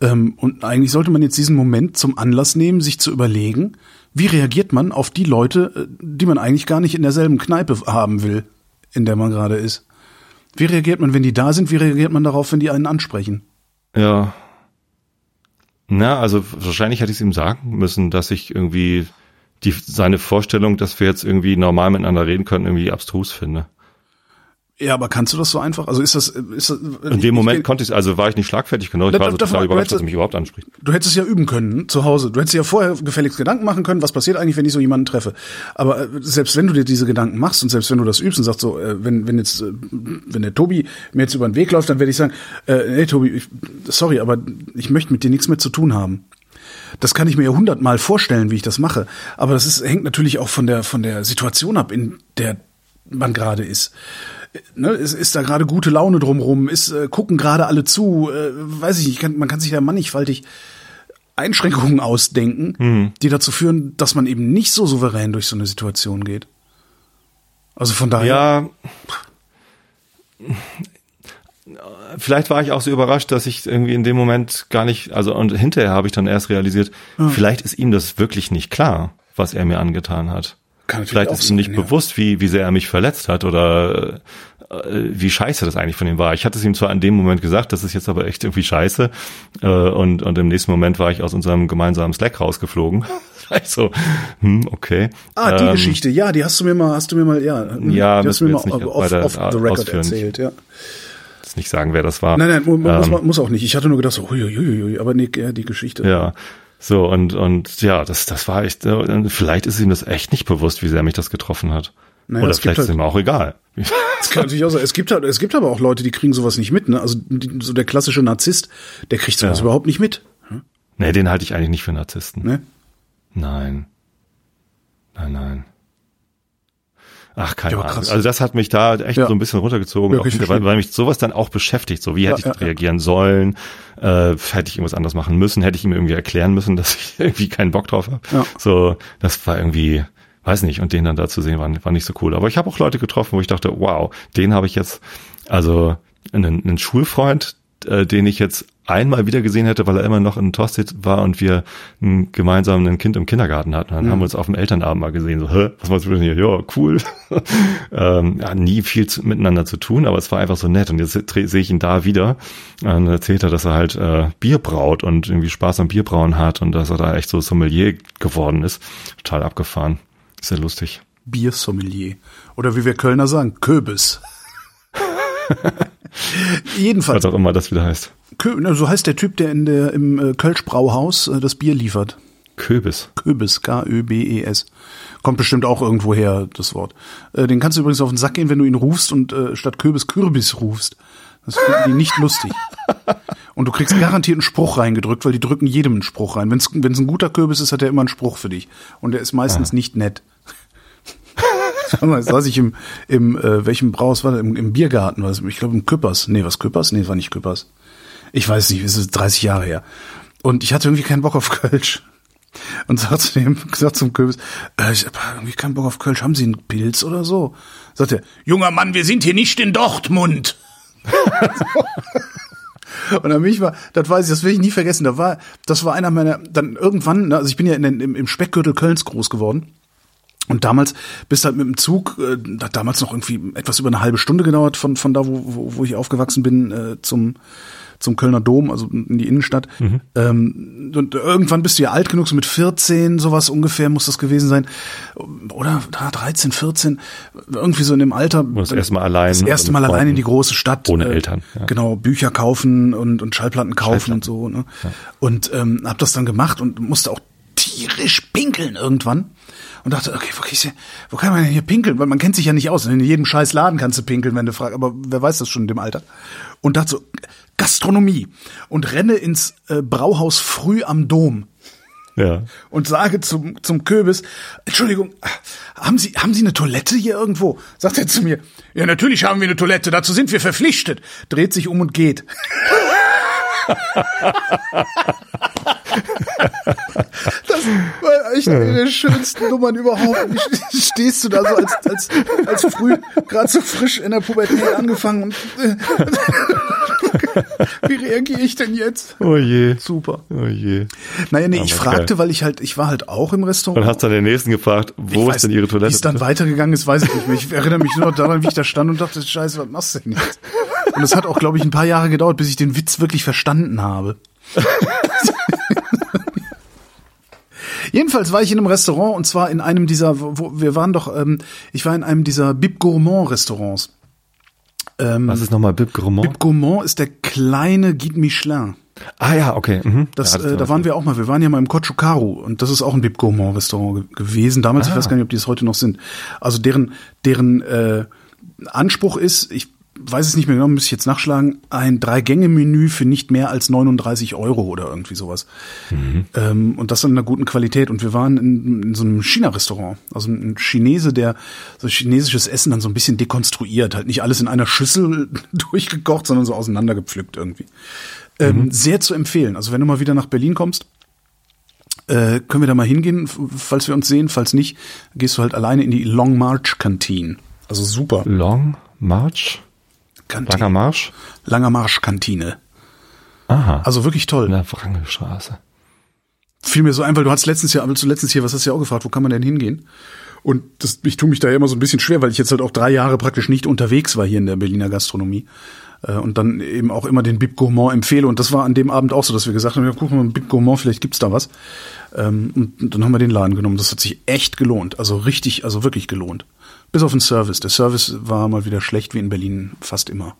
Ähm, und eigentlich sollte man jetzt diesen Moment zum Anlass nehmen, sich zu überlegen, wie reagiert man auf die Leute, äh, die man eigentlich gar nicht in derselben Kneipe haben will, in der man gerade ist. Wie reagiert man, wenn die da sind? Wie reagiert man darauf, wenn die einen ansprechen? Ja. Na, also wahrscheinlich hätte ich es ihm sagen müssen, dass ich irgendwie die, seine Vorstellung, dass wir jetzt irgendwie normal miteinander reden können, irgendwie abstrus finde. Ja, aber kannst du das so einfach? Also ist das, ist das In dem Moment konnte ich, also war ich nicht schlagfertig genug, ich Da- war so total überrascht, du dass er mich überhaupt anspricht. Du hättest es ja üben können zu Hause. Du hättest dir ja vorher gefälligst Gedanken machen können, was passiert eigentlich, wenn ich so jemanden treffe. Aber äh, selbst wenn du dir diese Gedanken machst und selbst wenn du das übst und sagst so, äh, wenn wenn jetzt äh, wenn der Tobi mir jetzt über den Weg läuft, dann werde ich sagen, äh, hey Tobi, ich, sorry, aber ich möchte mit dir nichts mehr zu tun haben. Das kann ich mir ja hundertmal vorstellen, wie ich das mache. Aber das ist, hängt natürlich auch von der von der Situation ab, in der man gerade ist. Ne, ist, ist da gerade gute Laune drumrum? Ist äh, gucken gerade alle zu? Äh, weiß ich nicht. Kann, man kann sich ja mannigfaltig Einschränkungen ausdenken, die dazu führen, dass man eben nicht so souverän durch so eine Situation geht. Also von daher. Ja. Vielleicht war ich auch so überrascht, dass ich irgendwie in dem Moment gar nicht, also und hinterher habe ich dann erst realisiert, vielleicht ist ihm das wirklich nicht klar, was er mir angetan hat. Vielleicht ist ihm nicht ja. bewusst, wie, wie sehr er mich verletzt hat oder äh, wie scheiße das eigentlich von ihm war. Ich hatte es ihm zwar in dem Moment gesagt, das ist jetzt aber echt irgendwie scheiße. Äh, und, und im nächsten Moment war ich aus unserem gemeinsamen Slack rausgeflogen. also, hm, okay. Ah, die Ähm, Geschichte, ja, die hast du mir mal, hast du mir mal, ja, Ja, die hast du mir mal off, off the record ausführen. erzählt, ja. nicht sagen, wer das war. Nein, nein, mu- mu- muss, Ähm, man- muss auch nicht. Ich hatte nur gedacht, so, hui, hui, hui, aber nee, die Geschichte. Ja. So, und, und ja, das, das war echt, äh, vielleicht ist ihm das echt nicht bewusst, wie sehr mich das getroffen hat. Naja, Oder es vielleicht ist halt- ihm auch egal. Das kann natürlich auch sein. Es gibt halt, es gibt aber auch Leute, die kriegen sowas nicht mit, ne? Also die, so der klassische Narzisst, der kriegt sowas Ja. überhaupt nicht mit. nee, den halte ich eigentlich nicht für Narzissten. Ne? Nein. Nein, nein. Ach, keine Ja, Ahnung. Also das hat mich da echt Ja. so ein bisschen runtergezogen, auch, weil, weil mich sowas dann auch beschäftigt. So, wie hätte Ja, ich reagieren sollen? Äh, hätte ich irgendwas anderes machen müssen? Hätte ich ihm irgendwie erklären müssen, dass ich irgendwie keinen Bock drauf habe? So, das war irgendwie, weiß nicht, und den dann da zu sehen, war, war nicht so cool. Aber ich habe auch Leute getroffen, wo ich dachte, wow, den habe ich jetzt, also einen, einen Schulfreund, äh, den ich jetzt einmal wieder gesehen hätte, weil er immer noch in Tosted war und wir ein, gemeinsam ein Kind im Kindergarten hatten. Dann haben wir uns auf dem Elternabend mal gesehen, so, hä, was machst du denn hier? Ja, cool. ähm, ja, nie viel zu, miteinander zu tun, aber es war einfach so nett. Und jetzt sehe ich ihn da wieder. Und dann erzählt er, dass er halt äh, Bier braut und irgendwie Spaß am Bierbrauen hat und dass er da echt so Sommelier geworden ist. Total abgefahren. Sehr lustig. Biersommelier. Oder wie wir Kölner sagen, Köbis. Jedenfalls, Was auch immer das wieder heißt. Kö, so heißt der Typ, der in der im äh, Kölsch Brauhaus äh, das Bier liefert. Köbis. Köbis, K-Ö-B-E-S. Kommt bestimmt auch irgendwo her, das Wort. Äh, den kannst du übrigens auf den Sack gehen, wenn du ihn rufst und äh, statt Köbis Kürbis rufst. Das finden die nicht lustig. Und du kriegst garantiert einen Spruch reingedrückt, weil die drücken jedem einen Spruch rein. Wenn es ein guter Kürbis ist, hat er immer einen Spruch für dich. Und der ist meistens nicht nett. Sag mal, saß ich im, im äh, welchem Braus war das? Im, im Biergarten, was? Ich glaube im Küppers. Nee, was Küppers? Nee, war nicht Küppers. Ich weiß nicht, es ist 30 Jahre her. Und ich hatte irgendwie keinen Bock auf Kölsch. Und sagte zu dem, gesagt zum Kürbis, äh, ich habe irgendwie keinen Bock auf Kölsch. Haben Sie einen Pilz oder so? Sagt er, junger Mann, wir sind hier nicht in Dortmund. Und dann bin ich mal, das weiß ich, das will ich nie vergessen. Da war, das war einer meiner, dann irgendwann, ne, also ich bin ja in den, im, im Speckgürtel Kölns groß geworden. Und damals bist halt mit dem Zug, äh, hat damals noch irgendwie etwas über eine halbe Stunde gedauert von, von da, wo, wo, wo ich aufgewachsen bin, äh, zum, zum Kölner Dom, also in die Innenstadt. Mhm. Ähm, und irgendwann bist du ja alt genug, so mit 14, sowas ungefähr muss das gewesen sein. Oder da 13, 14, irgendwie so in dem Alter. Und das erste Mal allein. Das erste Mal allein in die große Stadt. Ohne äh, Eltern, ja. Genau, Bücher kaufen und, und Schallplatten kaufen Schallplatten. und so. Ne? Und ähm, hab das dann gemacht und musste auch tierisch pinkeln irgendwann. Und dachte, okay, wo, du, wo kann man denn hier pinkeln? Weil man kennt sich ja nicht aus. In jedem scheiß Laden kannst du pinkeln, wenn du fragst. Aber wer weiß das schon in dem Alter? Und dachte so, Gastronomie. Und renne ins äh, Brauhaus früh am Dom Ja. und sage zum, zum Köbis, Entschuldigung, haben Sie, haben Sie eine Toilette hier irgendwo? Sagt er zu mir, ja, natürlich haben wir eine Toilette, dazu sind wir verpflichtet. Dreht sich um und geht. Das war echt eine der schönsten Nummern überhaupt. Wie stehst du da so als, als, als früh, gerade so frisch in der Pubertät angefangen und äh, wie reagiere ich denn jetzt? Oh je. Super. Oh je. Naja, nee, ich Aber fragte, geil. weil ich halt, ich war halt auch im Restaurant. Und hast dann den nächsten gefragt, wo Ich ist weiß, denn ihre Wie Toilette? es dann weitergegangen ist, weiß ich nicht mehr. Ich erinnere mich nur noch daran, wie ich da stand und dachte, scheiße, was machst du denn jetzt? Und es hat auch, glaube ich, ein paar Jahre gedauert, bis ich den Witz wirklich verstanden habe. Jedenfalls war ich in einem Restaurant und zwar in einem dieser, wo, wir waren doch, ähm, ich war in einem dieser Bib Gourmand Restaurants. Ähm, Was ist nochmal Bib Gourmand? Bib Gourmand ist der kleine Guide Michelin. ah ja, okay. Mhm. Das, Ja, äh, da waren wir auch mal. Wir waren ja mal im Kochukaru und das ist auch ein Bib Gourmand Restaurant ge gewesen. Damals, ich Ah. weiß gar nicht, ob die es heute noch sind. Also deren deren äh, Anspruch ist, ich weiß es nicht mehr genau, müsste ich jetzt nachschlagen, ein Drei-Gänge-Menü für nicht mehr als 39 Euro oder irgendwie sowas. Mhm. Ähm, und das in einer guten Qualität. Und wir waren in, in so einem China-Restaurant. Also ein Chinese, der so chinesisches Essen dann so ein bisschen dekonstruiert. Halt nicht alles in einer Schüssel durchgekocht, sondern so auseinandergepflückt irgendwie. Ähm, Sehr zu empfehlen. Also wenn du mal wieder nach Berlin kommst, äh, können wir da mal hingehen, falls wir uns sehen. Falls nicht, gehst du halt alleine in die Long March Kantine. Also super. Long March? Kantine. Langer Marsch? Langer Marsch Kantine. Aha. Also wirklich in toll. der Wrangelstraße. Fiel mir so ein, weil du hast letztens ja, du letztens hier, was hast du ja auch gefragt, wo kann man denn hingehen? Und das, ich tue mich da ja immer so ein bisschen schwer, weil ich jetzt halt auch drei Jahre praktisch nicht unterwegs war hier in der Berliner Gastronomie. Äh, Und dann eben auch immer den Bib Gourmand empfehle. Und das war an dem Abend auch so, dass wir gesagt haben, ja, guck mal, Bib Gourmand, vielleicht gibt's da was. Ähm, Und dann haben wir den Laden genommen. Das hat sich echt gelohnt. Also richtig, also wirklich gelohnt. Bis auf den Service. Der Service war mal wieder schlecht, wie in Berlin fast immer.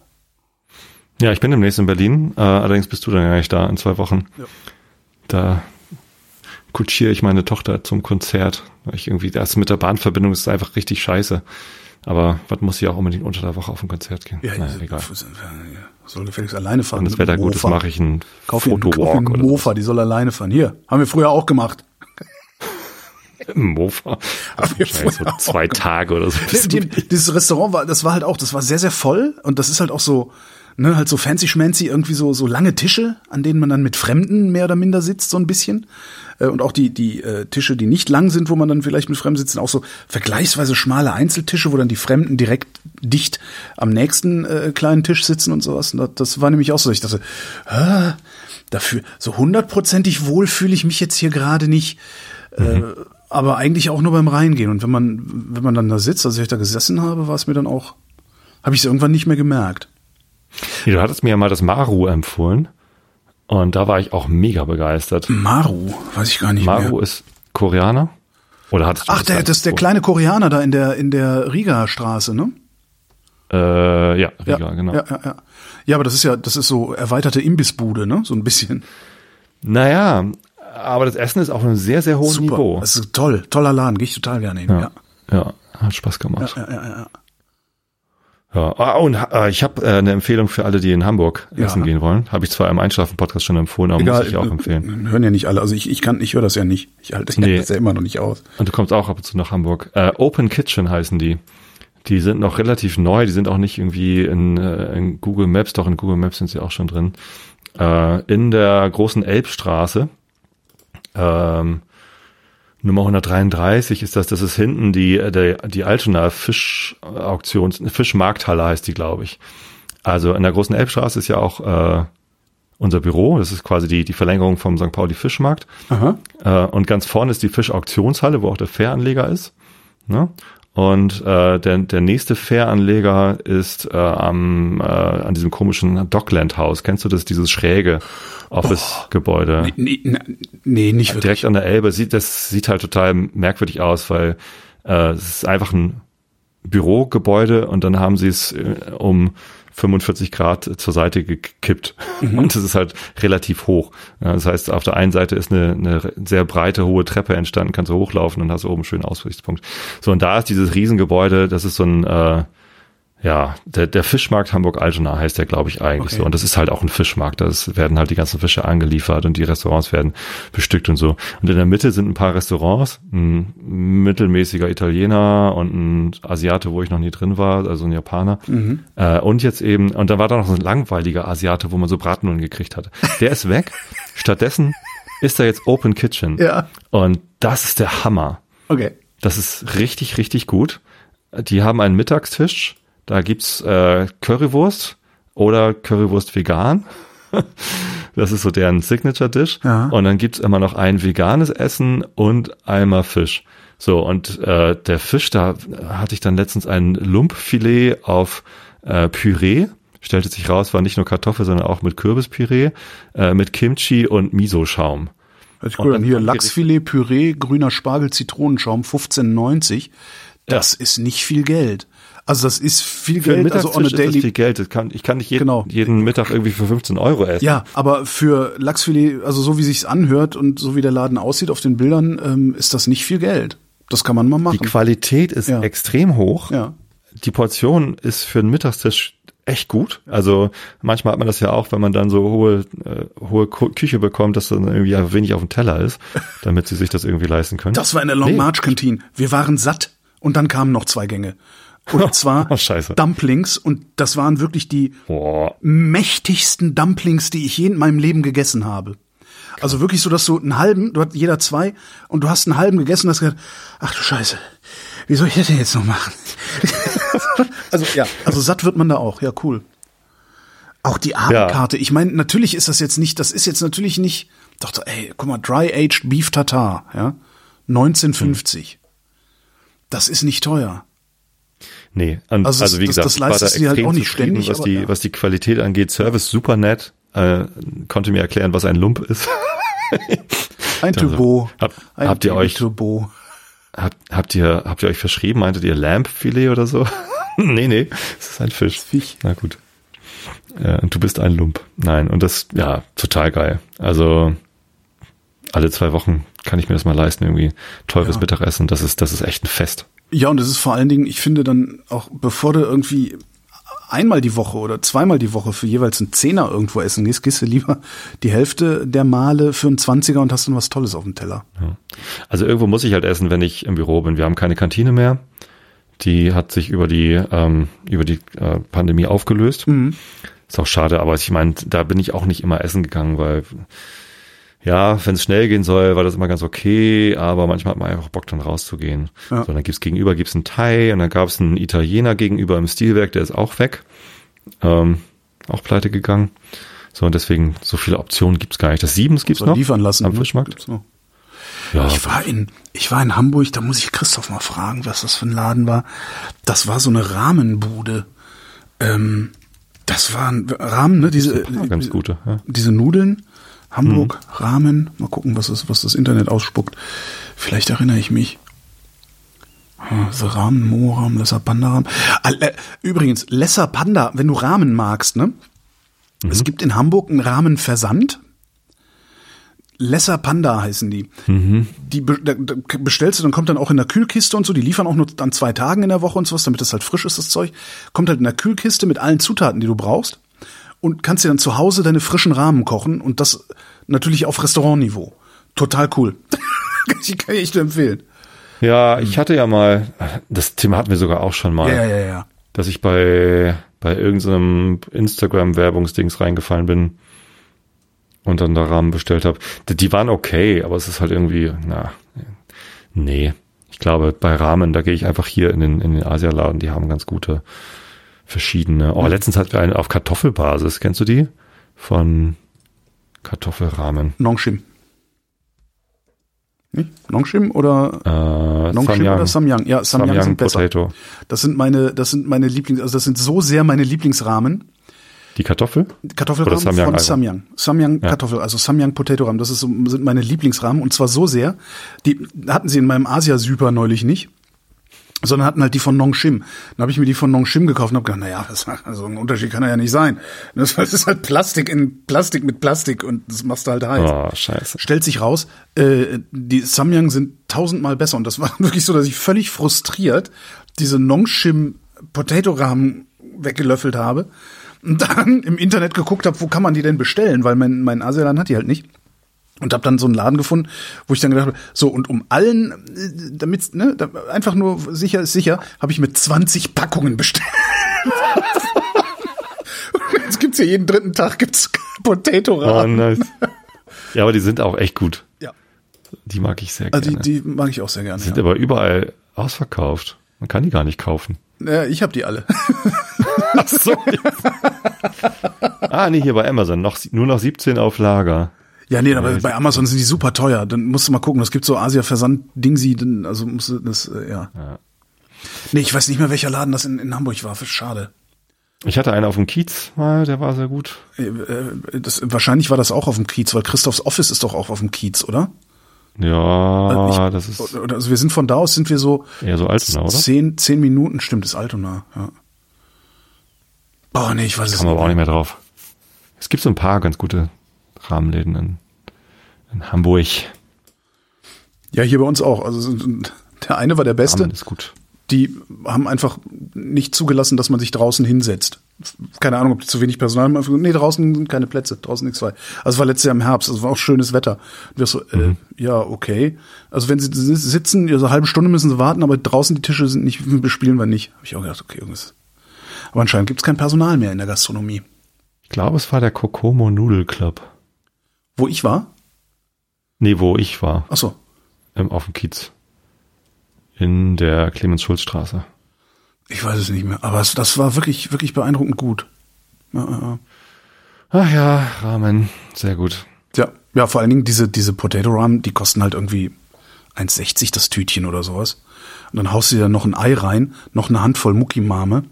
Ja, ich bin demnächst in Berlin. Äh, allerdings bist du dann gar nicht da in zwei Wochen. Ja. Da kutschiere ich meine Tochter zum Konzert. Weil Ich irgendwie, das mit der Bahnverbindung ist einfach richtig scheiße. Aber was muss sie auch unbedingt unter der Woche auf ein Konzert gehen? Ja, naja, ja, egal. Soll gefälligst alleine fahren. Wenn das Wetter gut ist, mache ich einen Kauf Fotowalk Mofa, die soll alleine fahren. Hier, haben wir früher auch gemacht. Mofa. Wahrscheinlich so zwei. Tage oder so. Die, dieses Restaurant war, das war halt auch, das war sehr, sehr voll und das ist halt auch so, ne, halt so fancy schmancy, irgendwie so, so lange Tische, an denen man dann mit Fremden mehr oder minder sitzt, so ein bisschen. Äh, Und auch die, die äh, Tische, die nicht lang sind, wo man dann vielleicht mit Fremden sitzt, sind auch so vergleichsweise schmale Einzeltische, wo dann die Fremden direkt dicht am nächsten äh, kleinen Tisch sitzen und sowas. Und das, das war nämlich auch so, ich dachte, ah, dafür, so hundertprozentig wohl fühle ich mich jetzt hier gerade nicht. Äh, aber eigentlich auch nur beim Reingehen. Und wenn man, wenn man dann da sitzt, also ich da gesessen habe, war es mir dann auch, habe ich es irgendwann nicht mehr gemerkt. Ja, du hattest mir ja mal das Maru empfohlen. Und da war ich auch mega begeistert. Maru, weiß ich gar nicht Maru mehr. ist Koreaner? Oder hattest du Ach, der, das ist der empfohlen? kleine Koreaner da in der, in der Riga-Straße, ne? Äh, ja, Riga, genau. Ja, ja, ja. Ja, aber das ist ja, das ist so erweiterte Imbissbude, ne? So ein bisschen. Naja, aber das Essen ist auf einem sehr, sehr hohen Super. Niveau. Das ist toll. Toller Laden. Gehe ich total gerne hin. Ja. ja. ja, hat Spaß gemacht. Ja, ja, ja, ja. Ja. Ah, und äh, ich habe äh, eine Empfehlung für alle, die in Hamburg Ja. essen gehen wollen. Habe ich zwar im Einschlafen-Podcast schon empfohlen, aber muss ich auch äh, empfehlen. Hören ja nicht alle. Also ich, ich kann, ich höre das ja nicht. Ich halte Nee. das ja immer noch nicht aus. Und du kommst auch ab und zu nach Hamburg. Äh, Open Kitchen heißen die. Die sind noch relativ neu, die sind auch nicht irgendwie in, äh, in Google Maps, doch in Google Maps sind sie auch schon drin. Äh, in der großen Elbstraße, ähm, Nummer 133 ist das, das ist hinten die, äh, der, die Altona Fischauktions, Fischmarkthalle heißt die, glaube ich. Also in der großen Elbstraße ist ja auch äh, unser Büro, das ist quasi die, die Verlängerung vom St. Pauli Fischmarkt. Aha. Äh, und ganz vorne ist die Fischauktionshalle, wo auch der Fähranleger ist. Ne? Und äh, der, der nächste Fähranleger ist äh, am, äh, an diesem komischen Dockland-Haus. Kennst du das, dieses schräge Office-Gebäude? Nee, nee, nee, nicht wirklich. Direkt an der Elbe. Sieht, das sieht halt total merkwürdig aus, weil äh, es ist einfach ein Bürogebäude und dann haben sie es äh, um 45 Grad zur Seite gekippt. Mhm. Und es ist halt relativ hoch. Das heißt, auf der einen Seite ist eine, eine sehr breite, hohe Treppe entstanden, kannst du hochlaufen und hast oben einen schönen Aussichtspunkt. So, und da ist dieses Riesengebäude, das ist so ein äh, ja, der, der Fischmarkt Hamburg-Altona heißt der, glaube ich, eigentlich okay. so. Und das ist halt auch ein Fischmarkt. Da werden halt die ganzen Fische angeliefert und die Restaurants werden bestückt und so. Und in der Mitte sind ein paar Restaurants, ein mittelmäßiger Italiener und ein Asiate, wo ich noch nie drin war, also ein Japaner. Mhm. Äh, und jetzt eben, und da war da noch so ein langweiliger Asiate, wo man so Bratnudeln gekriegt hatte. Der ist weg. Stattdessen ist da jetzt Open Kitchen. Ja. Und das ist der Hammer. Okay. Das ist richtig, richtig gut. Die haben einen Mittagstisch da gibt's äh, Currywurst oder Currywurst vegan. Das ist so deren Signature-Dish. Ja. Und dann gibt's immer noch ein veganes Essen und einmal Fisch. So, und äh, der Fisch, da hatte ich dann letztens ein Lumpfilet auf äh, Püree. Stellte sich raus, war nicht nur Kartoffel, sondern auch mit Kürbispüree, äh, mit Kimchi und Miso-Schaum. Hört sich gut an. Hier Lachsfilet, Püree, grüner Spargel, Zitronenschaum, 15,90. Das ja. ist nicht viel Geld. Also das ist viel für Geld. Also on a daily ist viel Geld. Das kann, ich kann nicht jeden, genau. jeden Mittag irgendwie für 15 Euro essen. Ja, aber für Lachsfilet, also so wie sich's anhört und so wie der Laden aussieht auf den Bildern, ähm, ist das nicht viel Geld. Das kann man mal machen. Die Qualität ist ja. extrem hoch. Ja. Die Portion ist für einen Mittagstisch echt gut. Also manchmal hat man das ja auch, wenn man dann so hohe, äh, hohe Küche bekommt, dass dann irgendwie ja wenig auf dem Teller ist, damit sie sich das irgendwie leisten können. Das war in der Long March Kantine. Wir waren satt und dann kamen noch zwei Gänge. Und zwar oh, Dumplings. Und das waren wirklich die Boah. mächtigsten Dumplings, die ich je in meinem Leben gegessen habe. Also wirklich so, dass du einen halben, du hast jeder zwei und du hast einen halben gegessen und hast gesagt, ach du Scheiße, wie soll ich das denn jetzt noch machen? also ja, also satt wird man da auch, ja cool. Auch die Abendkarte, ja. ich meine, natürlich ist das jetzt nicht, das ist jetzt natürlich nicht, doch, ey, guck mal, Dry Aged Beef Tartar, ja, 1950. Hm. Das ist nicht teuer. Nee, und also, also wie das, gesagt, das leistet war da halt auch nicht ständig, was die, ja. was die Qualität angeht. Service super nett, äh, konnte mir erklären, was ein Lump ist. ein Turbo. Hab, ein habt ihr euch Turbo. Habt, habt ihr habt ihr euch verschrieben? Meintet ihr Lampfilet oder so? nee, nee, es ist ein Fisch. Fisch. Na gut. Äh, und du bist ein Lump. Nein, und das ja total geil. Also alle zwei Wochen kann ich mir das mal leisten, irgendwie teures ja. Mittagessen. Das ist das ist echt ein Fest. Ja, und es ist vor allen Dingen, ich finde dann auch, bevor du irgendwie einmal die Woche oder zweimal die Woche für jeweils einen Zehner irgendwo essen gehst, gehst du lieber die Hälfte der Male für einen Zwanziger und hast dann was Tolles auf dem Teller. Ja. Also irgendwo muss ich halt essen, wenn ich im Büro bin. Wir haben keine Kantine mehr. Die hat sich über die, ähm, über die äh, Pandemie aufgelöst. Mhm. Ist auch schade, aber ich meine, da bin ich auch nicht immer essen gegangen, weil ja, wenn es schnell gehen soll, war das immer ganz okay, aber manchmal hat man einfach Bock, dann rauszugehen. Ja. So, dann gibt's gegenüber gibt's einen Thai und dann gab es einen Italiener gegenüber im Stilwerk, der ist auch weg. Ähm, auch pleite gegangen. So, und deswegen, so viele Optionen gibt's gar nicht. Das Siebens gibt's noch. liefern lassen. Am ne? Fischmarkt. Ja. Ich war in, ich war in Hamburg, da muss ich Christoph mal fragen, was das für ein Laden war. Das war so eine Rahmenbude. Ähm, das waren Rahmen, ne? Diese, ganz gute, ja. diese Nudeln Hamburg, mhm. Rahmen. Mal gucken, was, ist, was das Internet ausspuckt. Vielleicht erinnere ich mich. The Rahmen, Moram, Lesser Panda Rahmen. Äh, übrigens, Lesser Panda, wenn du Rahmen magst, ne? Mhm. Es gibt in Hamburg einen Rahmenversand. Lesser Panda heißen die. Mhm. Die bestellst du, dann kommt dann auch in der Kühlkiste und so. Die liefern auch nur an zwei Tagen in der Woche und sowas, damit das halt frisch ist, das Zeug. Kommt halt in der Kühlkiste mit allen Zutaten, die du brauchst und kannst dir dann zu Hause deine frischen Rahmen kochen und das natürlich auf Restaurantniveau. Total cool. ich kann ich echt empfehlen. Ja, ich hatte ja mal, das Thema hatten wir sogar auch schon mal. Ja, ja, ja. Dass ich bei, bei irgendeinem Instagram-Werbungsdings reingefallen bin und dann da Rahmen bestellt habe. Die waren okay, aber es ist halt irgendwie, na, nee. Ich glaube, bei Rahmen, da gehe ich einfach hier in den, in den Asialaden, die haben ganz gute verschiedene. Oh, letztens hatten wir eine auf Kartoffelbasis. Kennst du die? Von Kartoffelrahmen. Nongshim. Nicht? Nongshim oder Äh, Nongshim Samyang. oder Samyang? Ja, Samyang, Samyang sind besser. Potato. Das sind meine, das sind meine Lieblings, also das sind so sehr meine Lieblingsrahmen. Die Kartoffel? Kartoffelrahmen Oder Samyang von einfach. Samyang. Samyang Ja. Kartoffel, also Samyang Potato Rahmen. Das ist sind meine Lieblingsrahmen und zwar so sehr. Die hatten sie in meinem Asia-Super neulich nicht. Sondern hatten halt die von Nongshim. Dann habe ich mir die von Nongshim gekauft und habe gedacht, naja, das, also ein Unterschied kann er ja nicht sein. Das ist halt Plastik in Plastik mit Plastik und das machst du halt heiß. Oh, scheiße. Stellt sich raus, äh, die Samyang sind tausendmal besser und das war wirklich so, dass ich völlig frustriert diese Nongshim Potato Rahmen weggelöffelt habe und dann im Internet geguckt habe, wo kann man die denn bestellen, weil mein mein Asialand hat die halt nicht. Und habe dann so einen Laden gefunden, wo ich dann gedacht habe, so und um allen, äh, damit ne, einfach nur sicher ist sicher, habe ich mit 20 Packungen bestellt. Jetzt gibt's ja jeden dritten Tag gibt's Potato Oh, Rahmen. nice. Ja, aber die sind auch echt gut. Ja. Die mag ich sehr Also die, gerne. die mag ich auch sehr gerne. sind Ja. aber überall ausverkauft. Man kann die gar nicht kaufen. Ja, ich habe die alle. Ach so. ah, nee, hier bei Amazon. Noch, nur noch 17 auf Lager. Ja, nee, aber bei Amazon sind die super teuer. Dann musst du mal gucken. Es gibt so Asia-Versand-Dingsi, also musst du das, äh, ja. Ja. Nee, ich weiß nicht mehr, welcher Laden das in, in Hamburg war. Schade. Ich hatte einen auf dem Kiez mal, der war sehr gut. Äh, äh, Das, wahrscheinlich war das auch auf dem Kiez, weil Christophs Office ist doch auch auf dem Kiez, oder? Ja, Ich- das ist Also wir sind von da aus sind wir so eher so Altona, oder? zehn, zehn Minuten, stimmt, ist Altona, ja. Oh, nee, ich weiß es Kann man aber auch nicht mehr drauf. Es gibt so ein paar ganz gute Rahmenläden in, in Hamburg. Ja, hier bei uns auch. Also der eine war der beste. Rahmen ist gut. die haben einfach nicht zugelassen, dass man sich draußen hinsetzt. Keine Ahnung, ob die zu wenig Personal haben. Nee, draußen sind keine Plätze, draußen nichts frei. Also es war letztes Jahr im Herbst, also war auch schönes Wetter. Und wir so, Mhm. äh, ja, okay. Also wenn sie sitzen, also eine halbe Stunde müssen sie warten, aber draußen die Tische sind nicht, bespielen wir nicht. Habe ich auch gedacht, okay, irgendwas. Aber anscheinend gibt es kein Personal mehr in der Gastronomie. Ich glaube, es war der Kokomo Noodle Club. Wo ich war? Nee, wo ich war, Ach so. ähm, auf dem Kiez. In der Clemens-Schulz-Straße. Ich weiß es nicht mehr. Aber es, das war wirklich, wirklich beeindruckend gut. Ach ja, Ramen. Sehr gut. Ja, ja, vor allen Dingen diese, diese Potato Ramen, die kosten halt irgendwie 1,60 das Tütchen oder sowas. Und dann haust du dir noch ein Ei rein, noch eine Handvoll Muckimame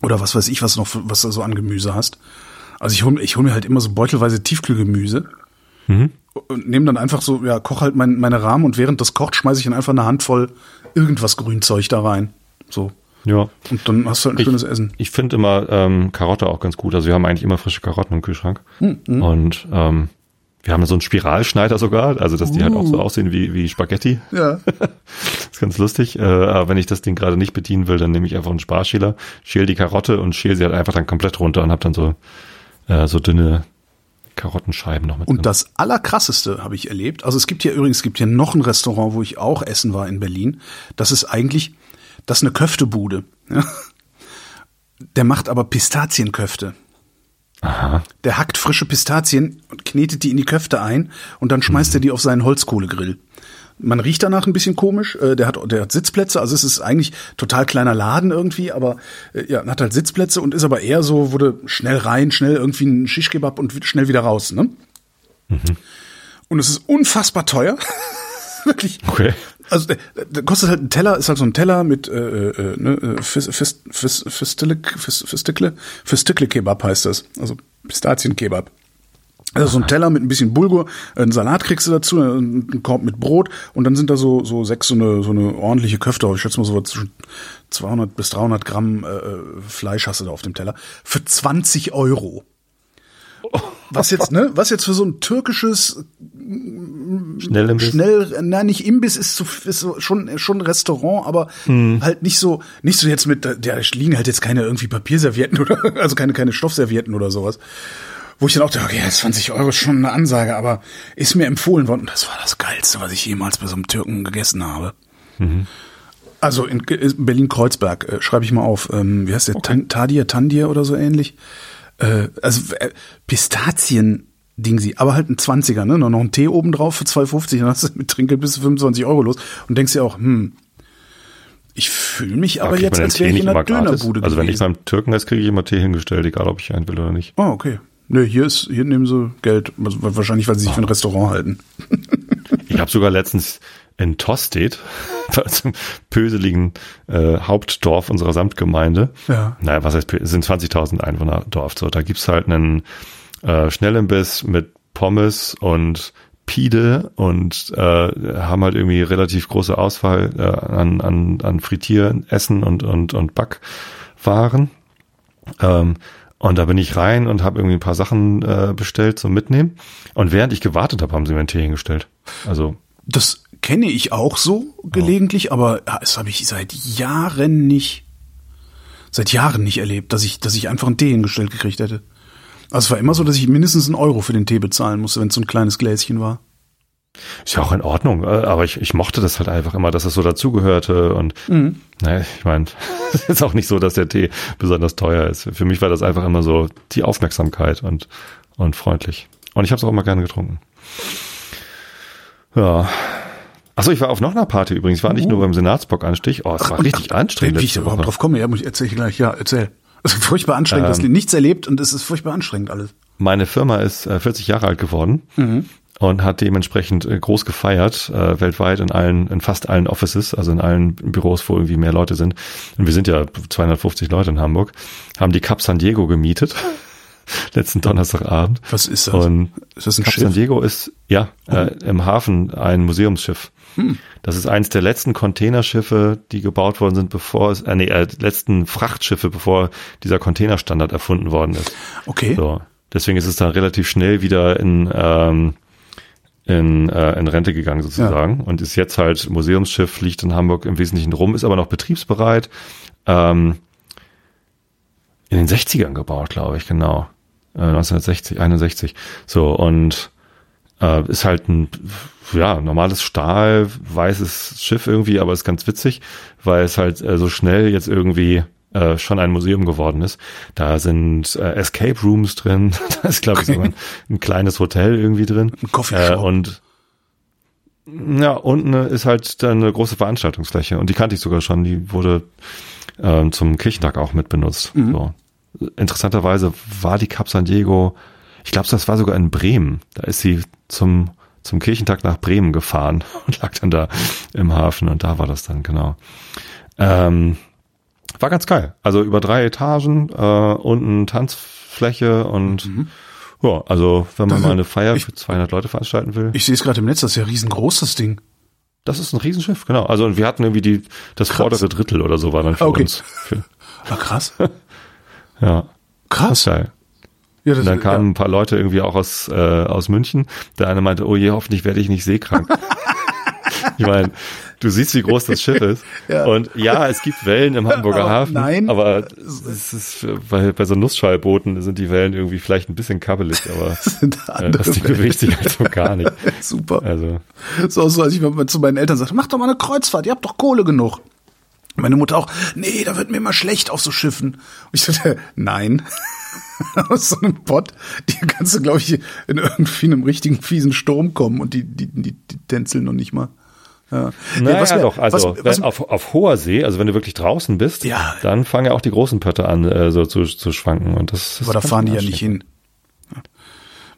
oder was weiß ich, was noch, was du so an Gemüse hast. Also ich hol, ich hol mir halt immer so beutelweise Tiefkühlgemüse und nehme dann einfach so, ja, koch halt mein, meine Rahmen und während das kocht, schmeiße ich dann einfach eine Handvoll irgendwas Grünzeug da rein. So. Ja. Und dann hast du halt ein Ich, schönes Essen. ich finde immer ähm, Karotte auch ganz gut. Also wir haben eigentlich immer frische Karotten im Kühlschrank. Hm, Und ähm, wir haben so einen Spiralschneider sogar, also dass die halt Uh. auch so aussehen wie, wie Spaghetti. Ja. ist ganz lustig. Äh, aber wenn ich das Ding gerade nicht bedienen will, dann nehme ich einfach einen Sparschäler, schäle die Karotte und schäle sie halt einfach dann komplett runter und habe dann so, äh, so dünne Karottenscheiben noch mit Und drin. das allerkrasseste habe ich erlebt. Also es gibt hier übrigens, es gibt hier noch ein Restaurant, wo ich auch essen war in Berlin. Das ist eigentlich, das ist eine Köftebude. Ja. Der macht aber Pistazienköfte. Aha. Der hackt frische Pistazien und knetet die in die Köfte ein und dann schmeißt er die auf seinen Holzkohlegrill. Man riecht danach ein bisschen komisch. Äh, Der hat, der hat Sitzplätze, also es ist eigentlich total kleiner Laden irgendwie, aber äh, ja, hat halt Sitzplätze und ist aber eher so, wurde schnell rein, schnell irgendwie ein Shish-Kebab und schnell wieder raus. Ne? Und es ist unfassbar teuer. Wirklich. Okay. Also der, der kostet halt ein Teller, ist halt so ein Teller mit äh, äh, ne, äh, Fis, Fis, Fis, Fisticle, Fis, Fisticle, Fisticle Kebab heißt das. Also Pistazienkebab. Also so ein Teller mit ein bisschen Bulgur, einen Salat kriegst du dazu, einen Korb mit Brot und dann sind da so so sechs so eine so eine ordentliche Köfte, ich schätze mal so zwischen 200 bis 300 Gramm äh, äh, Fleisch hast du da auf dem Teller für 20 Euro. Was jetzt, ne? Was jetzt für so ein türkisches Schnell schnell, nein, nicht Imbiss ist, zu, ist so schon schon ein Restaurant, aber Hm. halt nicht so nicht so jetzt mit, da liegen halt jetzt keine irgendwie Papierservietten oder also keine keine Stoffservietten oder sowas. Wo ich dann auch dachte, okay, 20 Euro ist schon eine Ansage, aber ist mir empfohlen worden. Und das war das Geilste, was ich jemals bei so einem Türken gegessen habe. Mhm. Also in Berlin-Kreuzberg, äh, schreibe ich mal auf. Ähm, wie heißt der? Tan Tadir, Tandir oder so ähnlich. Äh, also äh, Pistazien. Ding sie, aber halt ein 20er, ne? Noch noch ein Tee oben drauf für 2,50, dann hast du mit Trinkgeld bis zu 25 Euro los und denkst dir auch, hm, ich fühle mich aber jetzt, als wäre ich in einer? Dönerbude Also wenn ich beim Türken esse, kriege ich immer Tee hingestellt, egal ob ich einen will oder nicht. Oh, okay. Nö, hier ist, hier nehmen sie Geld, also wahrscheinlich, weil sie sich für ein Restaurant halten. Ich habe sogar letztens in Tostedt, also im pöseligen äh, Hauptdorf unserer Samtgemeinde, Ja. naja, was heißt, es sind 20.000 Einwohner Dorf, so, da gibt's halt einen äh, Schnellimbiss mit Pommes und Pide und äh, haben halt irgendwie relativ große Auswahl äh, an, an, an Frittieressen und, und, und Backwaren. Ähm, und da bin ich rein und habe irgendwie ein paar Sachen äh, bestellt zum Mitnehmen. Und während ich gewartet habe, haben sie mir einen Tee hingestellt. Also Das kenne ich auch so gelegentlich, aber das habe ich seit Jahren nicht, seit Jahren nicht erlebt, dass ich, dass ich einfach einen Tee hingestellt gekriegt hätte. Also es war immer so, dass ich mindestens einen Euro für den Tee bezahlen musste, wenn es so ein kleines Gläschen war. Ist ja auch in Ordnung, äh, aber ich, ich mochte das halt einfach immer, dass es so dazugehörte und naja, ich meine, es ist auch nicht so, dass der Tee besonders teuer ist. Für mich war das einfach immer so die Aufmerksamkeit und, und freundlich. Und ich habe es auch immer gerne getrunken. Ja. Achso, ich war auf noch einer Party übrigens. Ich war nicht nur beim Senatsbock-Anstich. Oh, es war richtig anstrengend. Wie ich da überhaupt drauf komme, ja, muss ich erzähl ich gleich. Ja, erzähl. Also furchtbar anstrengend, Ähm. das nichts erlebt und es ist furchtbar anstrengend alles. Meine Firma ist äh, 40 Jahre alt geworden und hat dementsprechend äh, groß gefeiert, äh, weltweit in allen, in fast allen Offices, also in allen Büros, wo irgendwie mehr Leute sind. Und wir sind ja 250 Leute in Hamburg, haben die Cup San Diego gemietet. Letzten Donnerstagabend. Was ist das? Und Ist das ein Cup Schiff? Oh. San Diego ist, ja, äh, im Hafen ein Museumsschiff. Hm. Das ist eins der letzten Containerschiffe, die gebaut worden sind, bevor es, äh, nee, äh, letzten Frachtschiffe, bevor dieser Containerstandard erfunden worden ist. Okay. So. Deswegen ist es dann relativ schnell wieder in, ähm, in, äh, in Rente gegangen sozusagen und ist jetzt halt Museumsschiff, liegt in Hamburg im Wesentlichen rum, ist aber noch betriebsbereit. Ähm, in den 60ern gebaut, glaube ich, genau. Äh, 1960, 61. So, und äh, ist halt ein ja, normales Stahl, weißes Schiff irgendwie, aber ist ganz witzig, weil es halt äh, so schnell jetzt irgendwie äh, schon ein Museum geworden ist. Da sind äh, Escape Rooms drin, da ist, glaube ich, sogar ein, ein kleines Hotel irgendwie drin. Ein Coffeeshop. Äh, und ja, unten ist halt dann eine große Veranstaltungsfläche und die kannte ich sogar schon, die wurde ähm, zum Kirchentag auch mit benutzt. So. Interessanterweise war die Cup San Diego, ich glaube, das war sogar in Bremen. Da ist sie zum, zum Kirchentag nach Bremen gefahren und lag dann da im Hafen und da war das dann, genau. Ähm, war ganz geil. Also über drei Etagen, äh, unten Tanzfläche und ja, also wenn man Das- mal eine Feier ich- für 200 Leute veranstalten will. Ich sehe es gerade im Netz, das ist ja riesengroß, das Ding. Das ist ein Riesenschiff, genau. Also und wir hatten irgendwie die, das vordere Drittel oder so war dann für Okay. uns. Für, Ah, krass. ja, Krass. geil. Ja, das, Und dann kamen ja. ein paar Leute irgendwie auch aus, äh, aus München. Der eine meinte, oh je, hoffentlich werde ich nicht seekrank. ich meine, du siehst, wie groß das Schiff ist. Ja. Und ja, es gibt Wellen im Hamburger Aber Hafen. nein. Aber es ist, bei, bei so Nussschallbooten sind die Wellen irgendwie vielleicht ein bisschen kabbelig, aber sind äh, das Ding bewegt sich halt so gar nicht. Super. Also, So, so als ich mal zu meinen Eltern sagte, mach doch mal eine Kreuzfahrt, ihr habt doch Kohle genug. Meine Mutter auch, nee, da wird mir immer schlecht auf so Schiffen. Und ich sagte, nein. Aus so einem Pott, die kannst du, glaube ich, in irgendwie einem richtigen fiesen Sturm kommen und die, die, die, die tänzeln noch nicht mal. Ja. naja, was mir- doch, also was, was, auf, auf hoher See, also wenn du wirklich draußen bist, Ja. dann fangen ja auch die großen Pötte an, äh, so zu, zu schwanken. Und das, das aber da fahren die ja nicht hin.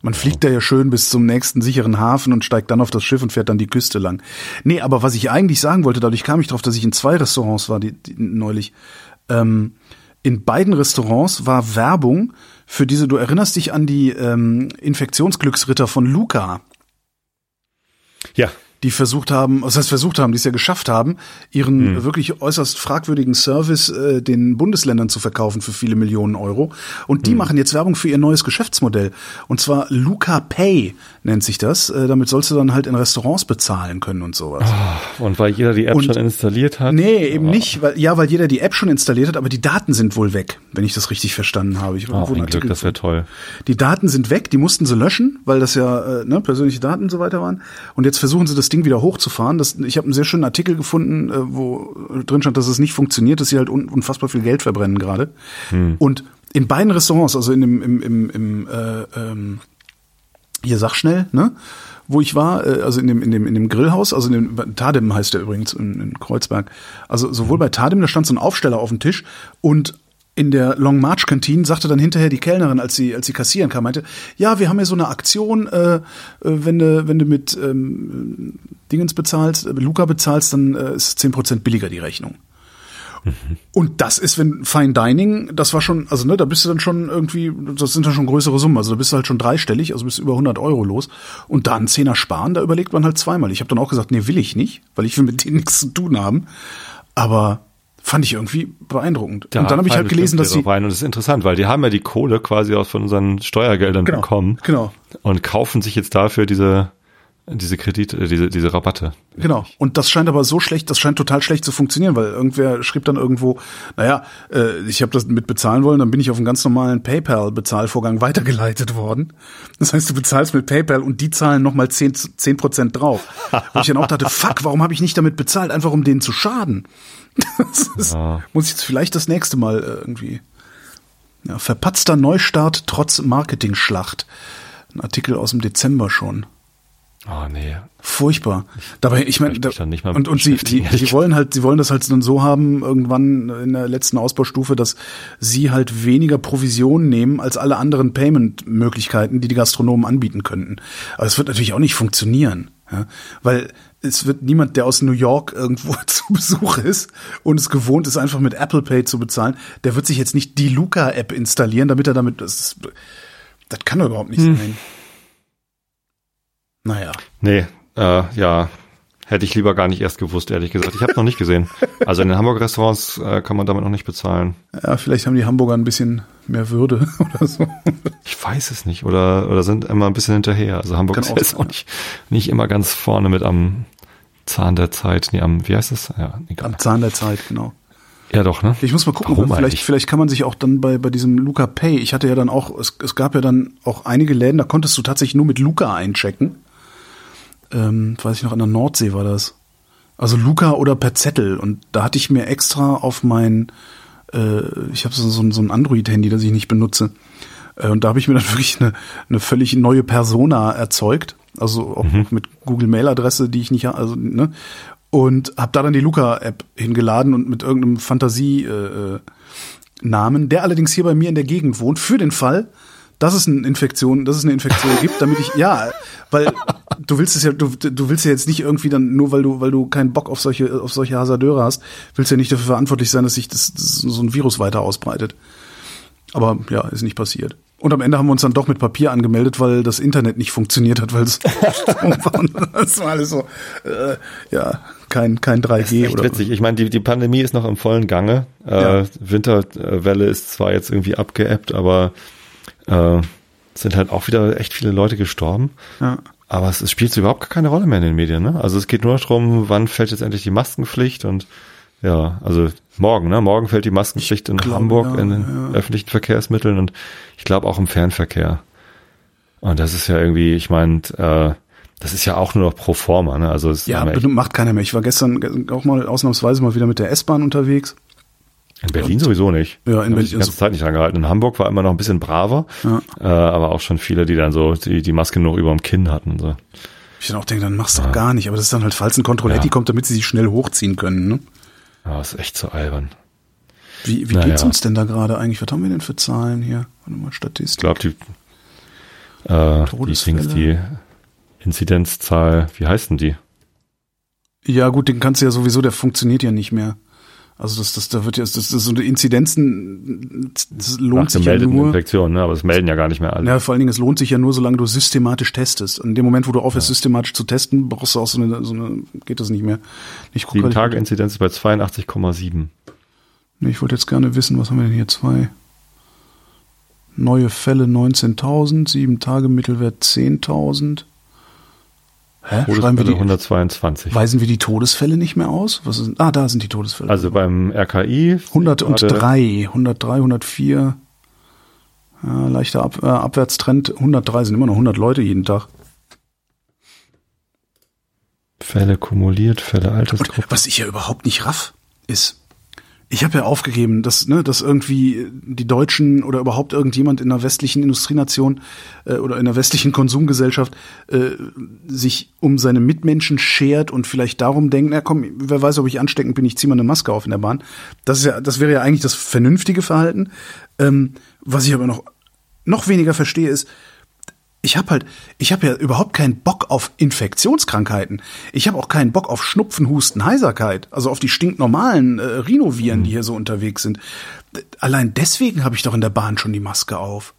Man fliegt da ja schön bis zum nächsten sicheren Hafen und steigt dann auf das Schiff und fährt dann die Küste lang. Nee, aber was ich eigentlich sagen wollte, dadurch kam ich drauf, dass ich in zwei Restaurants war die, die, neulich. Ähm, in beiden Restaurants war Werbung für diese, du erinnerst dich an die ähm, Infektionsglücksritter von Luca, Ja, die versucht haben, was heißt versucht haben, die es ja geschafft haben, ihren wirklich äußerst fragwürdigen Service äh, den Bundesländern zu verkaufen für viele Millionen Euro. Und die machen jetzt Werbung für ihr neues Geschäftsmodell. Und zwar Luca Pay nennt sich das. Äh, damit sollst du dann halt in Restaurants bezahlen können und sowas. und weil jeder die App Und- schon installiert hat. Nee, eben nicht, weil ja, weil jeder die App schon installiert hat, aber die Daten sind wohl weg, wenn ich das richtig verstanden habe. Ich Oh, einen ein Glück, das wäre toll. die Daten sind weg, die mussten sie löschen, weil das ja äh, ne, persönliche Daten und so weiter waren. Und jetzt versuchen sie das Ding wieder hochzufahren. Das, ich habe einen sehr schönen Artikel gefunden, äh, wo drin stand, dass es nicht funktioniert, dass sie halt un unfassbar viel Geld verbrennen gerade. Und in beiden Restaurants, also in dem im, im, im äh, ähm, hier sag schnell, ne? Wo ich war, äh, also in dem, in dem, in dem Grillhaus, also in dem, Tadem heißt der übrigens in, in Kreuzberg. Also sowohl bei Tadem, da stand so ein Aufsteller auf dem Tisch und in der Long March Kantine sagte dann hinterher die Kellnerin, als sie als sie kassieren kam, meinte, ja, wir haben hier so eine Aktion, äh, äh, wenn du wenn du mit ähm, Dingens bezahlst, äh, Luca bezahlst, dann äh, ist zehn Prozent billiger die Rechnung. Und das ist, wenn Fine Dining, das war schon, also ne, da bist du dann schon irgendwie, das sind dann schon größere Summen, also da bist du halt schon dreistellig, also bist du über 100 Euro los. Und da einen Zehner sparen, da überlegt man halt zweimal. Ich habe dann auch gesagt, nee, will ich nicht, weil ich will mit denen nichts zu tun haben. Aber fand ich irgendwie beeindruckend. Da und dann habe ich halt gelesen, dass sie rein und das ist interessant, weil die haben ja die Kohle quasi aus von unseren Steuergeldern Genau, bekommen genau. und kaufen sich jetzt dafür diese diese Kredite, äh, diese diese Rabatte. Genau. Und das scheint aber so schlecht, das scheint total schlecht zu funktionieren, weil irgendwer schrieb dann irgendwo, naja, äh, ich habe das mit bezahlen wollen, dann bin ich auf einen ganz normalen PayPal-Bezahlvorgang weitergeleitet worden. Das heißt, du bezahlst mit PayPal und die zahlen nochmal 10 10 Prozent drauf. Wo ich dann auch dachte, fuck, warum habe ich nicht damit bezahlt, einfach um denen zu schaden? Das ist, Ja. Muss ich jetzt vielleicht das nächste Mal äh, irgendwie. Ja, verpatzter Neustart trotz Marketing-Schlacht. Ein Artikel aus dem Dezember schon. Oh nee. Furchtbar. Dabei, ich meine, da, und, und sie, die, sie wollen halt, sie wollen das halt dann so haben, irgendwann in der letzten Ausbaustufe, dass sie halt weniger Provision nehmen als alle anderen Payment-Möglichkeiten, die die Gastronomen anbieten könnten. Aber es wird natürlich auch nicht funktionieren, ja? weil es wird niemand, der aus New York irgendwo zu Besuch ist und es gewohnt ist, einfach mit Apple Pay zu bezahlen, der wird sich jetzt nicht die Luca-App installieren, damit er damit, das, das kann doch überhaupt nicht Hm. sein. Naja. Nee, äh, ja, hätte ich lieber gar nicht erst gewusst, ehrlich gesagt. Ich habe noch nicht gesehen. Also in den Hamburger Restaurants äh, kann man damit noch nicht bezahlen. Ja, vielleicht haben die Hamburger ein bisschen mehr Würde oder so. Ich weiß es nicht. Oder, oder sind immer ein bisschen hinterher. Also Hamburg Kann ist auch jetzt sein, auch nicht, nicht immer ganz vorne mit am Zahn der Zeit. Nee, am, wie heißt es? Ja, egal. Am Zahn der Zeit, genau. Ja, doch, ne? Ich muss mal gucken, Warum vielleicht, eigentlich? vielleicht kann man sich auch dann bei, bei diesem Luca Pay, ich hatte ja dann auch, es, es gab ja dann auch einige Läden, da konntest du tatsächlich nur mit Luca einchecken. Ähm, weiß ich noch, an der Nordsee war das. Also Luca oder per Zettel. Und da hatte ich mir extra auf mein, äh, ich habe so, so, so ein Android-Handy, das ich nicht benutze. Äh, und da habe ich mir dann wirklich eine, eine völlig neue Persona erzeugt. Also auch mit Google Mail-Adresse, die ich nicht, also, ne? Und habe da dann die Luca-App hingeladen und mit irgendeinem Fantasie äh, äh, der allerdings hier bei mir in der Gegend wohnt, für den Fall, dass es eine Infektion, dass es eine Infektion gibt, damit ich, ja, weil du willst es ja, du, du willst ja jetzt nicht irgendwie dann, nur weil du, weil du keinen Bock auf solche, auf solche Hasardeure hast, willst ja nicht dafür verantwortlich sein, dass sich das, das so ein Virus weiter ausbreitet. Aber ja, ist nicht passiert. Und am Ende haben wir uns dann doch mit Papier angemeldet, weil das Internet nicht funktioniert hat, weil es das war alles so, äh, ja, kein, kein 3G Echt oder witzig. Ich meine, die, die Pandemie ist noch im vollen Gange. Ja. Äh, Winterwelle ist zwar jetzt irgendwie abgeebbt, aber äh, sind halt auch wieder echt viele Leute gestorben. Ja. Aber es, es spielt überhaupt gar keine Rolle mehr in den Medien. Ne? Also es geht nur darum, wann fällt jetzt endlich die Maskenpflicht und ja, also morgen, ne? Morgen fällt die Maskenpflicht in glaube, Hamburg ja, in den ja. öffentlichen Verkehrsmitteln und ich glaube auch im Fernverkehr. Und das ist ja irgendwie, ich meine, äh, das ist ja auch nur noch pro forma, ne? Also es Ja, macht keiner mehr. Ich war gestern ge- auch mal ausnahmsweise mal wieder mit der S-Bahn unterwegs. In Berlin sowieso nicht. Ja, in ich Berlin- die ganze Zeit nicht angehalten. In Hamburg war immer noch ein bisschen braver, Ja. äh, aber auch schon viele, die dann so die, die Maske noch über dem Kinn hatten. und So. Ich dann auch denke, dann mach's doch gar nicht. Aber das ist dann halt, falls ein Kontrolletti Ja. kommt, damit sie sich schnell hochziehen können. Ne? Ja, ist echt so albern. Wie, wie Naja. geht's uns denn da gerade eigentlich? Was haben wir denn für Zahlen hier? Warte mal, Ich Statistik. glaube, die, äh, die. Dings, die Inzidenzzahl, wie heißt denn die? Ja, gut, den kannst du ja sowieso, der funktioniert ja nicht mehr. Also das, das, da wird ja, das, das so eine Inzidenzen, das lohnt Nach sich ja nur. Infektionen, ne? aber es melden ja gar nicht mehr alle. Ja, vor allen Dingen, es lohnt sich ja nur, solange du systematisch testest. Und in dem Moment, wo du aufhörst, systematisch zu testen, brauchst du auch so eine, so eine geht das nicht mehr. Ich guck Sieben Tage Inzidenz ist bei 82,7. Nee, ich wollte jetzt gerne wissen, was haben wir denn hier? Zwei. Neue Fälle 19.000, sieben Tage Mittelwert 10.000. Hä? Schreiben wir die, 122. weisen wir die Todesfälle nicht mehr aus? Was ist, ah, da sind die Todesfälle. Also beim RKI 103, 103, 104. Ja, leichter Ab, äh, Abwärtstrend. 103 sind immer noch 100 Leute jeden Tag. Fälle kumuliert, Fälle Altersgruppe. Was ich ja überhaupt nicht raff, ist, ich habe ja aufgegeben, dass, ne, dass irgendwie die Deutschen oder überhaupt irgendjemand in einer westlichen Industrienation äh, oder in einer westlichen Konsumgesellschaft äh, sich um seine Mitmenschen schert und vielleicht darum denkt, na komm, wer weiß, ob ich ansteckend bin, ich ziehe mal eine Maske auf in der Bahn. Das ist ja, das wäre ja eigentlich das vernünftige Verhalten. Ähm, was ich aber noch noch weniger verstehe, ist, ich habe halt, ich habe ja überhaupt keinen Bock auf Infektionskrankheiten. Ich habe auch keinen Bock auf Schnupfen, Husten, Heiserkeit, also auf die stinknormalen äh, Rhinoviren, die hier so unterwegs sind. Allein deswegen habe ich doch in der Bahn schon die Maske auf.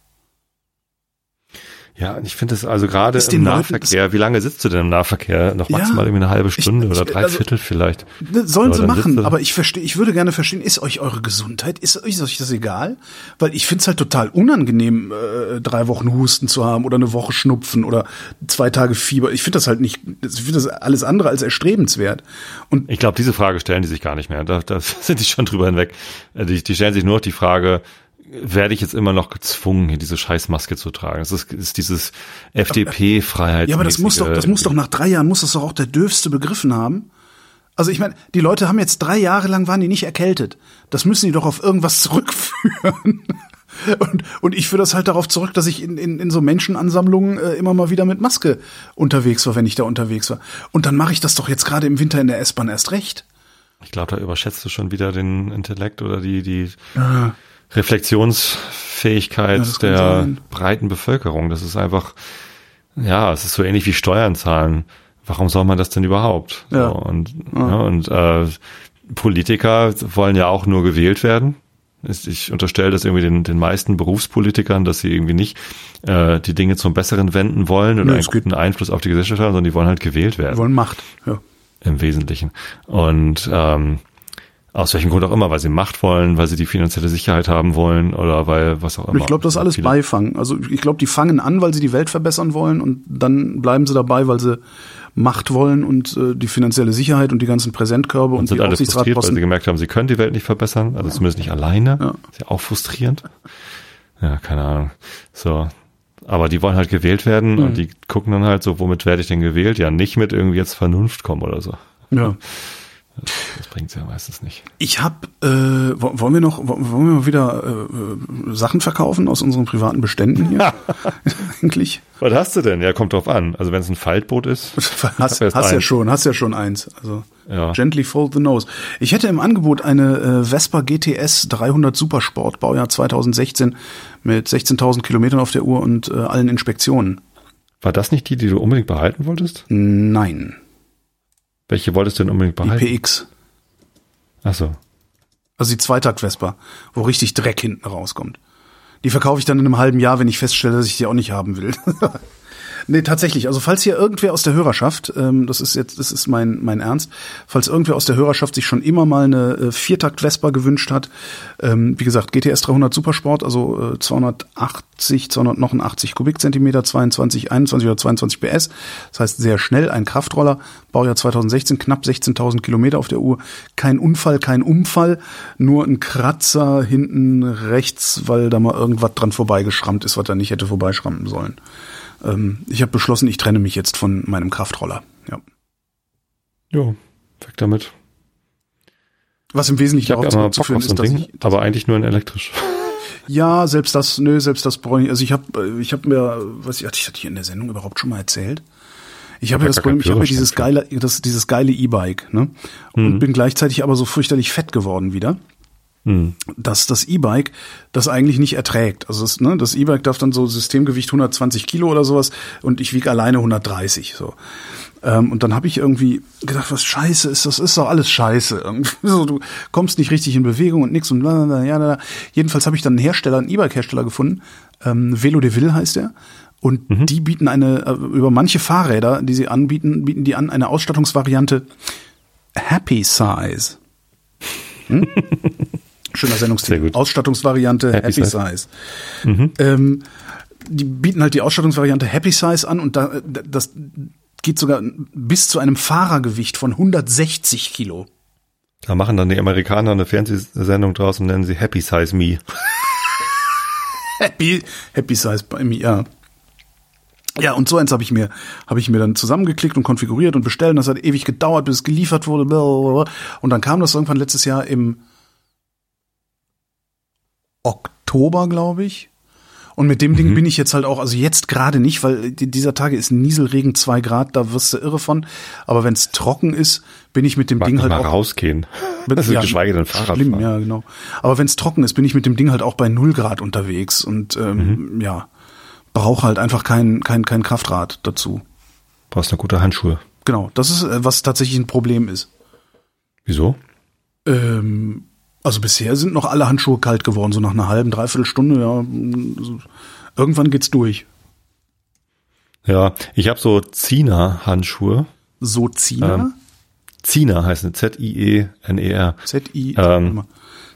Ja, und ich finde es also gerade im den Leuten Nahverkehr, wie lange sitzt du denn im Nahverkehr? Noch Ja, maximal irgendwie eine halbe Stunde ich- oder ich- drei also- Viertel vielleicht. Ne, Sollen Aber sie machen, aber ich verstehe, ich würde gerne verstehen, ist euch eure Gesundheit, ist, ist euch das egal? Weil ich finde es halt total unangenehm, äh, drei Wochen Husten zu haben oder eine Woche Schnupfen oder zwei Tage Fieber. Ich finde das halt nicht, ich finde das alles andere als erstrebenswert. Und Ich glaube, diese Frage stellen die sich gar nicht mehr. Da, da sind die schon drüber hinweg. Äh, Die, die stellen sich nur noch die Frage, werde ich jetzt immer noch gezwungen, hier diese Scheißmaske zu tragen? Das ist, ist dieses FDP-Freiheit. Ja, aber das muss doch, das muss doch nach drei Jahren muss das doch auch der Dürfste begriffen haben. Also ich meine, die Leute haben jetzt drei Jahre lang waren die nicht erkältet. Das müssen die doch auf irgendwas zurückführen. Und, und ich führe das halt darauf zurück, dass ich in, in, in so Menschenansammlungen äh, immer mal wieder mit Maske unterwegs war, wenn ich da unterwegs war. Und dann mache ich das doch jetzt gerade im Winter in der S-Bahn erst recht. Ich glaube, da überschätzt du schon wieder den Intellekt oder die, die Reflexionsfähigkeit Ja, der sein. breiten Bevölkerung. Das ist einfach, ja, es ist so ähnlich wie Steuern zahlen. Warum soll man das denn überhaupt? Ja. So, und ja. und äh, Politiker wollen ja auch nur gewählt werden. Ich unterstelle das irgendwie den, den meisten Berufspolitikern, dass sie irgendwie nicht äh, die Dinge zum Besseren wenden wollen oder Nee, einen guten Einfluss auf die Gesellschaft haben, sondern die wollen halt gewählt werden Wir wollen Macht. Ja. im Wesentlichen. Und ähm, aus welchem Grund auch immer, weil sie Macht wollen, weil sie die finanzielle Sicherheit haben wollen oder weil was auch immer. Ich glaube, das ist alles Viele- Beifang. Also ich glaube, die fangen an, weil sie die Welt verbessern wollen und dann bleiben sie dabei, weil sie Macht wollen und äh, die finanzielle Sicherheit und die ganzen Präsentkörbe und, und sind die alle frustriert, weil sie gemerkt haben, sie können die Welt nicht verbessern, also zumindest nicht alleine. Ja. Ist ja auch frustrierend. Ja, keine Ahnung. So. Aber die wollen halt gewählt werden Mhm. und die gucken dann halt so, womit werde ich denn gewählt? Ja, nicht mit irgendwie jetzt Vernunft kommen oder so. Ja. Das bringt's ja meistens nicht. Ich habe, äh, wo- wollen wir noch, wo- wollen wir mal wieder äh, Sachen verkaufen aus unseren privaten Beständen hier? Eigentlich. Was hast du denn? Ja, kommt drauf an. Also wenn es ein Faltboot ist, Hast, hast ja schon, hast ja schon eins. Also Ja. gently fold the nose. Ich hätte im Angebot eine äh, Vespa GTS 300 Supersport, Baujahr 2016 mit 16.000 Kilometern auf der Uhr und äh, allen Inspektionen. war das nicht die, die du unbedingt behalten wolltest? Nein, Welche wolltest du denn unbedingt die behalten? PX. Ach so. Also die Zweitakt-Vespa, wo richtig Dreck hinten rauskommt. Die verkaufe ich dann in einem halben Jahr, wenn ich feststelle, dass ich die auch nicht haben will. nee, tatsächlich. Also falls hier irgendwer aus der Hörerschaft, ähm, das ist jetzt, das ist mein, mein Ernst, falls irgendwer aus der Hörerschaft sich schon immer mal eine äh, Viertakt-Vespa gewünscht hat, ähm, wie gesagt, GTS 300 Supersport, also äh, 280, 289 Kubikzentimeter, 22, 21 oder 22 PS. Das heißt sehr schnell, ein Kraftroller, Baujahr 2016, knapp 16.000 Kilometer auf der Uhr. Kein Unfall, kein Umfall, nur ein Kratzer hinten rechts, weil da mal irgendwas dran vorbeigeschrammt ist, was da nicht hätte vorbeischrammen sollen. Ähm, ich habe beschlossen, ich trenne mich jetzt von meinem Kraftroller. Ja. Jo, weg damit. Was im Wesentlichen zurückzuführen auf so ein ist, dass Ding, ich, aber eigentlich nur in elektrisch. Ja, selbst das, nö, selbst das brauche ich. Also ich habe, ich habe mir, was ich hatte ich das hier in der Sendung überhaupt schon mal erzählt? Ich habe hab ja das Problem, ich habe ja dieses geile, das, dieses geile E-Bike, ne? Und bin gleichzeitig aber so fürchterlich fett geworden wieder. Hm. dass das E-Bike das eigentlich nicht erträgt. Also das, ne, das E-Bike darf dann so Systemgewicht 120 Kilo oder sowas und ich wiege alleine 130. So. Ähm, und dann habe ich irgendwie gedacht, was scheiße ist, das ist doch alles scheiße. So, du kommst nicht richtig in Bewegung und nix und bla, bla, bla, bla. Jedenfalls habe ich dann einen Hersteller, einen E-Bike-Hersteller gefunden. Ähm, Velo de Ville heißt der. Und die bieten eine, äh, über manche Fahrräder, die sie anbieten, bieten die an eine Ausstattungsvariante Happy Size. Hm? Schöner Sendungstitel. Ausstattungsvariante Happy Happy, Size. Size. Ähm, die bieten halt die Ausstattungsvariante Happy Size an und da, das geht sogar bis zu einem Fahrergewicht von 160 Kilo. Da machen dann die Amerikaner eine Fernsehsendung draus und nennen sie Happy Size Me. Happy, Happy Size bei mir, ja. Ja, und so eins habe ich mir, habe ich mir dann zusammengeklickt und konfiguriert und bestellt. Und das hat ewig gedauert, bis es geliefert wurde. Und dann kam das irgendwann letztes Jahr im Oktober, glaube ich. Und mit dem Mhm. Ding bin ich jetzt halt auch, also jetzt gerade nicht, weil die- dieser Tage ist Nieselregen zwei Grad, da wirst du irre von. Aber wenn es trocken ist, bin ich mit dem Mag Ding halt mal auch rausgehen. Mit- Also ja, geschweige denn Fahrrad Schlimm, fahren. ja, genau. Aber wenn es trocken ist, bin ich mit dem Ding halt auch bei null Grad unterwegs und ähm, Mhm. ja, brauche halt einfach kein, kein, kein Kraftrad dazu. Brauchst eine gute Handschuhe. Genau, das ist, äh, was tatsächlich ein Problem ist. Wieso? Ähm, also bisher sind noch alle Handschuhe kalt geworden, so nach einer halben, dreiviertel Stunde, ja. Irgendwann geht's durch. Ja, ich habe so Zina-Handschuhe. So Zina? Ähm, Zina heißen Z-I-E-N-E-R. Z-I, ähm,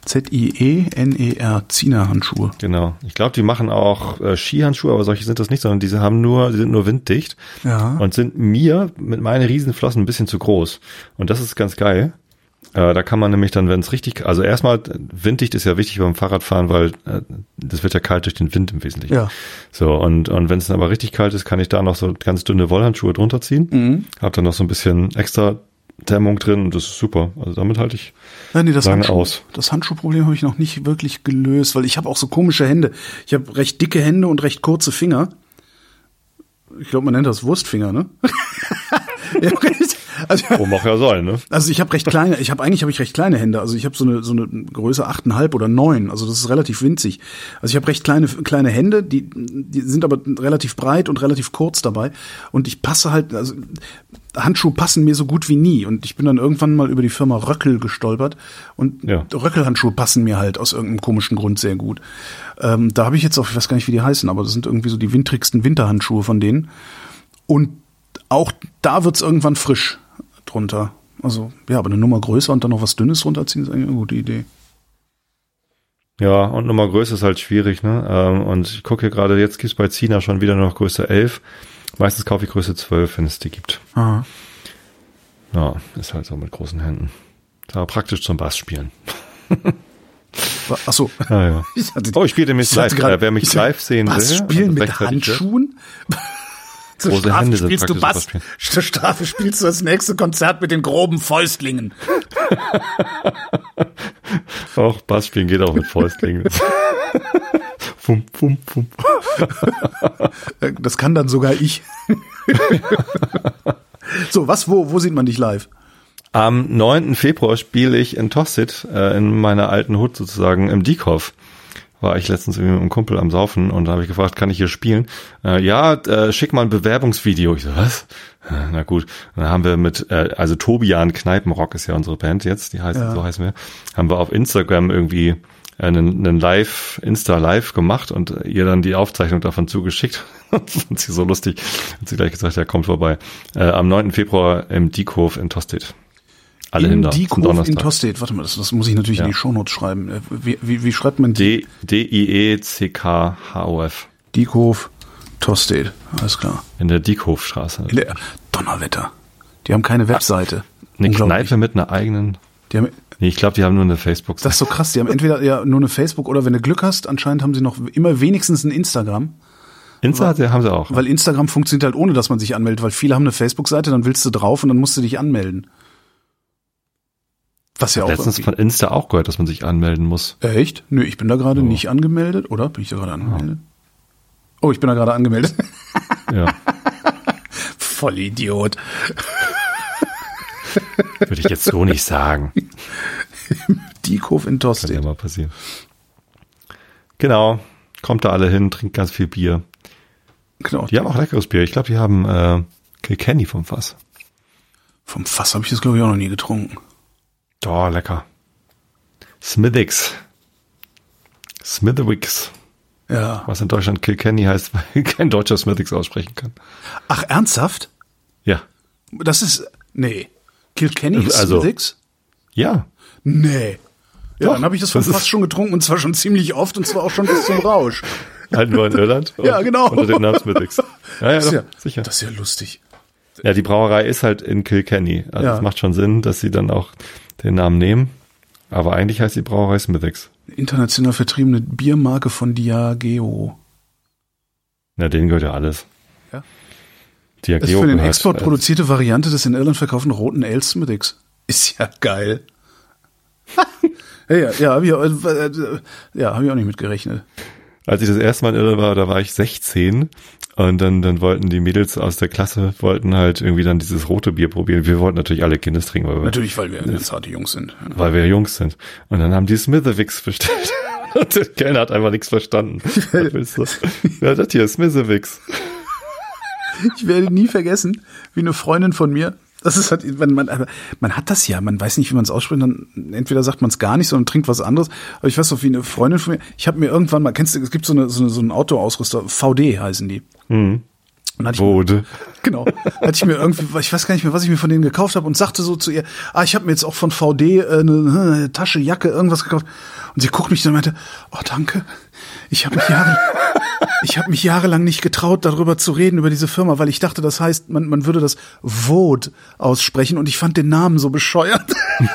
Z-I-E-N-E-R, Zina-Handschuhe. Genau. Ich glaube, die machen auch äh, Skihandschuhe, aber solche sind das nicht, sondern diese haben nur, die sind nur winddicht Ja. und sind mir mit meinen Riesenflossen ein bisschen zu groß. Und das ist ganz geil. Äh, da kann man nämlich dann, wenn es richtig, also erstmal winddicht ist ja wichtig beim Fahrradfahren, weil äh, das wird ja kalt durch den Wind im Wesentlichen. Ja. So und und wenn es dann aber richtig kalt ist, kann ich da noch so ganz dünne Wollhandschuhe drunter ziehen. Mhm. Hab dann noch so ein bisschen extra Dämmung drin und das ist super. Also damit halte ich Ja, nee, das, lange Handschuh, aus. das Handschuhproblem habe ich noch nicht wirklich gelöst, weil ich habe auch so komische Hände. Ich habe recht dicke Hände und recht kurze Finger. Ich glaube, man nennt das Wurstfinger, ne? ja, recht- also, Wo auch ja soll, ne? also ich habe recht kleine, ich habe eigentlich habe ich recht kleine Hände. Also ich habe so eine so eine Größe achteinhalb oder neun. Also das ist relativ winzig. Also ich habe recht kleine kleine Hände, die die sind aber relativ breit und relativ kurz dabei. Und ich passe halt, also Handschuhe passen mir so gut wie nie. Und ich bin dann irgendwann mal über die Firma Röckel gestolpert und Ja. Röckelhandschuhe passen mir halt aus irgendeinem komischen Grund sehr gut. Ähm, da habe ich jetzt auch, ich weiß gar nicht, wie die heißen, aber das sind irgendwie so die wintrigsten Winterhandschuhe von denen. Und auch da wird's irgendwann frisch drunter. Also, ja, aber eine Nummer größer und dann noch was Dünnes runterziehen, ist eigentlich eine gute Idee. Ja, und Nummer Größe ist halt schwierig, ne? Ähm, und ich gucke hier gerade, jetzt gibt's bei Zina schon wieder nur noch Größe 11. Meistens kaufe ich Größe 12, wenn es die gibt. Aha. Ja, ist halt so mit großen Händen. Da praktisch zum Bass spielen. Wa- Ach so. Ja, ja. Ich hatte- Oh, ich spiele demnächst live. gerade- Äh, wer mich ich- live sehen will. spielen also mit Handschuhen? Zur Große Strafe Hände spielst du Bass. Zur Strafe spielst du das nächste Konzert mit den groben Fäustlingen. Auch Bass spielen geht auch mit Fäustlingen. fum, fum, fum. Äh, Das kann dann sogar ich. so, was, wo, wo sieht man dich live? Am 9. Februar spiele ich in Tossit, äh, in meiner alten Hut sozusagen, im Diekoff. War ich letztens irgendwie mit einem Kumpel am Saufen und da habe ich gefragt, kann ich hier spielen? Äh, ja, äh, schick mal ein Bewerbungsvideo. Ich so, was? Äh, Na gut. Dann haben wir mit, äh, also Tobian Kneipenrock ist ja unsere Band jetzt, die heißt, Ja. so heißen wir, haben wir auf Instagram irgendwie einen, einen Live, Insta-Live gemacht und ihr dann die Aufzeichnung davon zugeschickt. fand sie so lustig. Hat sie gleich gesagt, ja, kommt vorbei. Äh, am 9. Februar im Diekhof in Tosted. Alle in hin da. zum Diekhof in Donnerstag. Tosted. Warte mal, das, das muss ich natürlich Ja. in die Shownotes schreiben. Äh, Wie, wie, wie schreibt man die? D- D-I-E-C-K-H-O-F. Diekhof, Tosted. Alles klar. In der Diekhofstraße. In der, Donnerwetter. Die haben keine Webseite. Eine. Kneipe mit einer eigenen. Die haben, Nee, ich glaube, die haben nur eine facebook das ist so krass. Die haben entweder ja nur eine Facebook oder wenn du Glück hast, anscheinend haben sie noch immer wenigstens ein Instagram. Insta hat- haben sie auch. Weil Instagram funktioniert halt ohne, dass man sich anmeldet, weil viele haben eine Facebook-Seite, dann willst du drauf und dann musst du dich anmelden. Was ja auch Letztens irgendwie- von Insta auch gehört, dass man sich anmelden muss. Echt? Nö, ich bin da gerade Oh. nicht angemeldet, oder? Bin ich da gerade angemeldet? Oh, ich bin da gerade angemeldet. Ja, Voll Idiot. würde ich jetzt so nicht sagen. Diekhof in Kann ja Tosted. mal passieren. Genau. Kommt da alle hin, trinkt ganz viel Bier. Genau. Die haben auch leckeres Bier. Ich glaube, die haben äh, Kilkenny vom Fass. Vom Fass habe ich das, glaube ich, auch noch nie getrunken. Oh, lecker. Smithix. Smithwicks. Ja. Was in Deutschland Kilkenny heißt, weil kein Deutscher Smithix aussprechen kann. Ach, ernsthaft? Ja. Das ist. Nee. Kilkenny ist Also- Smithix? Ja. Nee. Ja, Doch, dann habe ich das das Fass schon getrunken und zwar schon ziemlich oft und zwar auch schon bis zum Rausch. Halten wir in Irland. Ja, genau. Unter dem Namen Smithix. Ja, ja, doch, ja, sicher. Das ist ja lustig. Ja, die Brauerei ist halt in Kilkenny. Also Ja. es macht schon Sinn, dass sie dann auch den Namen nehmen. Aber eigentlich heißt die Brauerei Smithix. International vertriebene Biermarke von Diageo. Na, denen gehört ja alles. Ja. Diageo Ist für den Export äh, produzierte Variante des in Irland verkauften roten Ale Smithix. Ist ja geil. Ja, ja, ja habe ich, auch- äh, äh, ja, hab ich auch nicht mit gerechnet. Als ich das erste Mal irre war, da war ich 16 und dann, dann wollten die Mädels aus der Klasse, wollten halt irgendwie dann dieses rote Bier probieren. Wir wollten natürlich alle Kindes trinken, weil wir, Natürlich, weil wir ganz harte Jungs sind. weil wir Jungs sind. Und dann haben die Smithewix bestellt. Und der Kellner hat einfach nichts verstanden. Was willst du? Ja, das hier Smithewix. Ich werde nie vergessen, wie eine Freundin von mir, das ist halt, man, man, aber man hat das ja, man weiß nicht, wie man es ausspricht, dann entweder sagt man es gar nicht, sondern trinkt was anderes. Aber ich weiß noch, wie eine Freundin von mir, ich habe mir irgendwann mal, kennst du, es gibt so eine, so eine, so einen Autoausrüster, VD heißen die. Und dann hatte ich mir- Bode. Genau. Hatte ich mir irgendwie, ich weiß gar nicht mehr, was ich mir von denen gekauft habe und sagte so zu ihr, ah, ich habe mir jetzt auch von VD äh, eine, eine Tasche, Jacke, irgendwas gekauft. Und sie guckt mich dann und meinte, oh danke, ich habe mich, Jahre, ich hab mich jahrelang nicht getraut, darüber zu reden, über diese Firma, weil ich dachte, das heißt, man, man würde das Vod aussprechen und ich fand den Namen so bescheuert.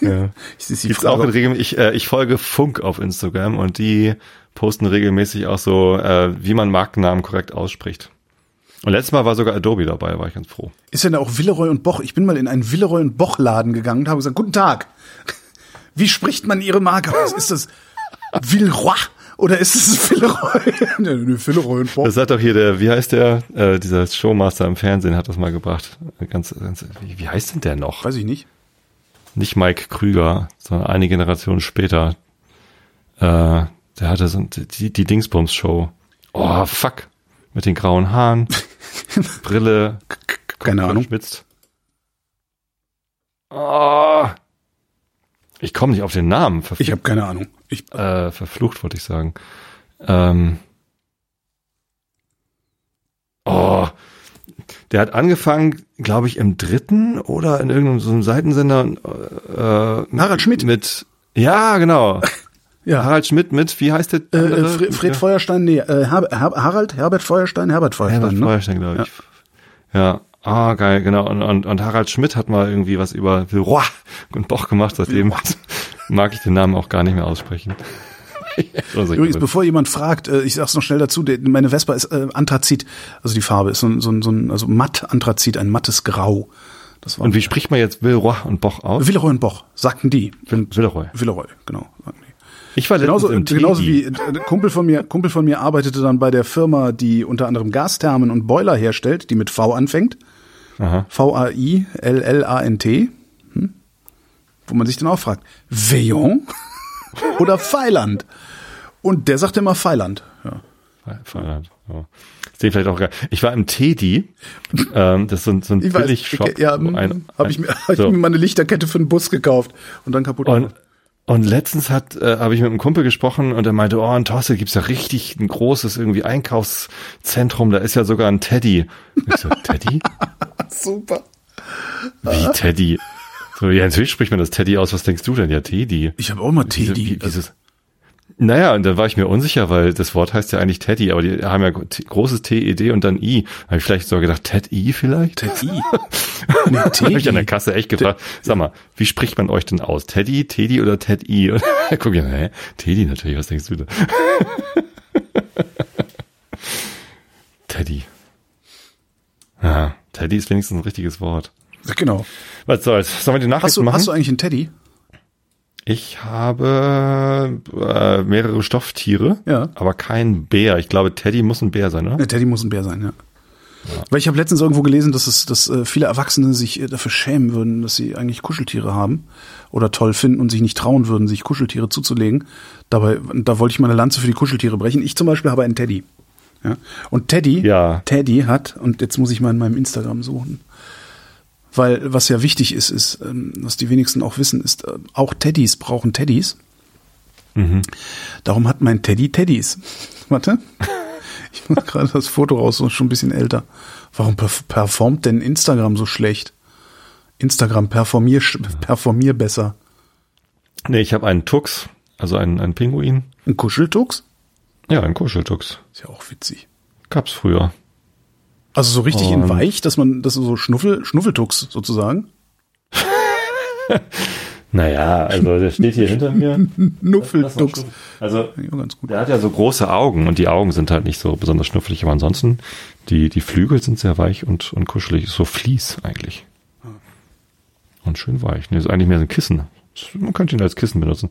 Ja. Ich, Gibt's auch in Regel, ich, äh, ich folge Funk auf Instagram und die posten regelmäßig auch so, äh, wie man Markennamen korrekt ausspricht. Und letztes Mal war sogar Adobe dabei, war ich ganz froh. ist denn da auch Villeroy und Boch? Ich bin mal in einen Villeroy und Boch Laden gegangen und habe gesagt, guten Tag. Wie spricht man Ihre Marke aus? Ist das Villeroy oder ist es Villeroy? Villeroy und Boch. Das hat doch hier der, wie heißt der, äh, dieser Showmaster im Fernsehen hat das mal gebracht. Ganz, ganz, wie, wie heißt denn der noch? Weiß ich nicht. Nicht Mike Krüger, sondern eine Generation später. Äh, der hatte so die, die Dingsbums-Show. Oh, fuck. Mit den grauen Haaren, Brille, Keine Ahnung. Schwitzt. Oh. Ich komme nicht auf den Namen. Verf Ich habe keine Ahnung. Ich, äh, verflucht, wollte ich sagen. Ähm. Oh. Der hat angefangen, glaube ich, im dritten oder in irgendeinem so einem Seitensender. Äh, Harald Schmidt. Mit. Ja, genau. ja. Harald Schmidt mit, wie heißt der? Äh, äh, Fred, Fred Ja. Feuerstein, nee, äh, Her Her Harald, Herbert Feuerstein, Herbert Feuerstein. Herbert ne? Feuerstein, glaube ich. Ja. Ah, geil, genau. Und, und, und Harald Schmidt hat mal irgendwie was über Villeroy und Boch gemacht. Seitdem mag ich den Namen auch gar nicht mehr aussprechen. Übrigens, bevor jemand fragt, äh, ich sag's noch schnell dazu, meine Vespa ist äh, Anthrazit, also die Farbe ist so ein, so ein, so ein also matt Anthrazit, ein mattes Grau. Das war und wie spricht man jetzt Villeroy und Boch aus? Villeroy und Boch, sagten die. Villeroy. Villeroy, genau. Sagten die. Ich war Genauso, genauso wie äh, ein Kumpel von mir, Kumpel von mir arbeitete dann bei der Firma, die unter anderem Gasthermen und Boiler herstellt, die mit V anfängt. V-A-I-L-L-A-N-T. Hm? Wo man sich dann auch fragt, Veillon oder Feiland? Und der sagte immer Feiland. Ja. Feierabend, Ja. Ist den vielleicht auch geil. Ich war im Teddy. ähm, das ist so ein, so ein Billig-Shop. ja, ein- habe ich, mir- hab so. ich mir mal eine Lichterkette für einen Bus gekauft und dann kaputt Und, gemacht. und letztens hat äh, habe ich mit einem Kumpel gesprochen und er meinte, oh, in Tosse gibt's ja richtig ein großes irgendwie Einkaufszentrum, da ist ja sogar ein Teddy. Ich so, Teddy? Super. Wie Teddy? So, ja, natürlich spricht man das Teddy aus. Was denkst du denn? Ja, Teddy. Ich habe auch mal Teddy. wie- dieses, naja, und dann war ich mir unsicher, weil das Wort heißt ja eigentlich Teddy, aber die haben ja t- großes T-E-D und dann I. Habe ich vielleicht sogar gedacht, Ted-I vielleicht? Teddy. Nee, Habe ich an der Teddy. Kasse echt gefragt, sag mal, wie spricht man euch denn aus? Teddy, Teddy oder Ted-I? Und dann guck ich, hä? Teddy natürlich, was denkst du da? Teddy. Ja, Teddy ist wenigstens ein richtiges Wort. Genau. Was soll's? Sollen wir die Hast Nachrichten du, machen? hast du eigentlich einen Teddy? Ich habe äh, mehrere Stofftiere, Ja. aber kein Bär. Ich glaube, Teddy muss ein Bär sein, oder? Ja, Teddy muss ein Bär sein, ja. Weil ich habe letztens irgendwo gelesen, dass es, dass äh, viele Erwachsene sich äh, dafür schämen würden, dass sie eigentlich Kuscheltiere haben oder toll finden und sich nicht trauen würden, sich Kuscheltiere zuzulegen. Dabei, da wollte ich meine Lanze für die Kuscheltiere brechen. Ich zum Beispiel habe einen Teddy. Ja? Und Teddy, Ja. Teddy hat, und jetzt muss ich mal in meinem Instagram suchen, weil was ja wichtig ist, ist, ähm, was die wenigsten auch wissen, ist, äh, auch Teddys brauchen Teddys. Darum hat mein Teddy Teddys. Warte. Ich mache gerade das Foto raus, so schon ein bisschen älter. Warum perf- performt denn Instagram so schlecht? Instagram performier, performier besser. Nee, ich habe einen Tux, also einen, einen Pinguin. Ein Kuscheltux? Ja, einen Kuscheltux. Ist ja auch witzig. Gab's früher. Also so richtig in Und- weich, dass man, das ist so Schnuffel, Schnuffeltux sozusagen. Naja, also der steht hier hinter mir. Nuffeltux. Also Ja, ganz gut. der hat ja so große Augen und die Augen sind halt nicht so besonders schnuffelig, aber ansonsten die, die Flügel sind sehr weich und, und kuschelig. So Vlies eigentlich. Und schön weich. Nee, ist eigentlich mehr so ein Kissen. Man könnte ihn als Kissen benutzen.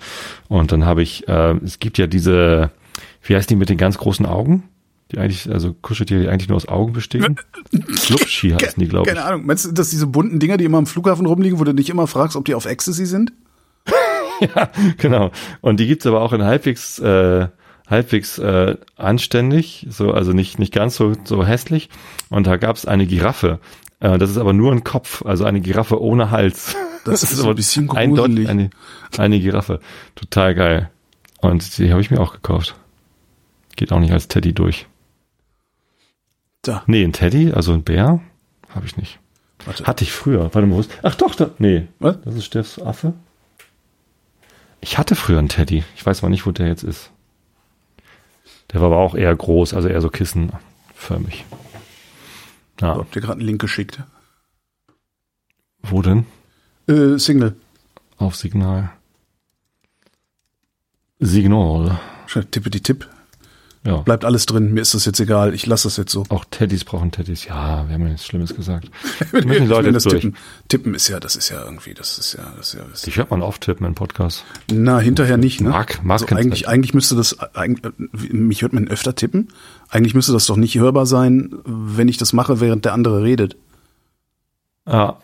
Und dann habe ich, äh, es gibt ja diese, wie heißt die mit den ganz großen Augen? Die eigentlich, also Kuscheltiere, die eigentlich nur aus Augen bestehen. Flupschi heißen die, glaube ich. Keine Ahnung. Meinst du, dass diese bunten Dinger, die immer am Flughafen rumliegen, wo du nicht immer fragst, ob die auf Ecstasy sind? ja, genau. Und die gibt's aber auch in halbwegs, äh, halbwegs äh, anständig, so also nicht nicht ganz so so hässlich. Und da gab's eine Giraffe. Äh, das ist aber nur ein Kopf, also eine Giraffe ohne Hals. Das ist aber ein bisschen eindeutig gruselig. eine eine Giraffe. Total geil. Und die habe ich mir auch gekauft. Geht auch nicht als Teddy durch. Da. Nee, ein Teddy, also ein Bär, habe ich nicht. Warte. Hatte ich früher. Warte mal, wo ist? Ach doch, da. Nee. Was? Das ist Steffs Affe. Ich hatte früher einen Teddy. Ich weiß mal nicht, wo der jetzt ist. Der war aber auch eher groß, also eher so kissenförmig. Ja, Hab dir gerade einen Link geschickt. wo denn? Äh, Single. Auf Signal. Signal. Tippe die Tipp. Ja. Bleibt alles drin. Mir ist das jetzt egal. Ich lasse das jetzt so. Auch Teddys brauchen Teddys. Ja, wir haben ja nichts Schlimmes gesagt. Wenn müssen die Leute das tippen. Tippen ist ja, das ist ja irgendwie, das ist ja, das ist ja. Das Ich hört man oft tippen im Podcast. Na, hinterher nicht, ne? Mark- Mark also eigentlich, eigentlich müsste das, eigentlich, mich hört man öfter tippen. Eigentlich müsste das doch nicht hörbar sein, wenn ich das mache, während der andere redet. Ah,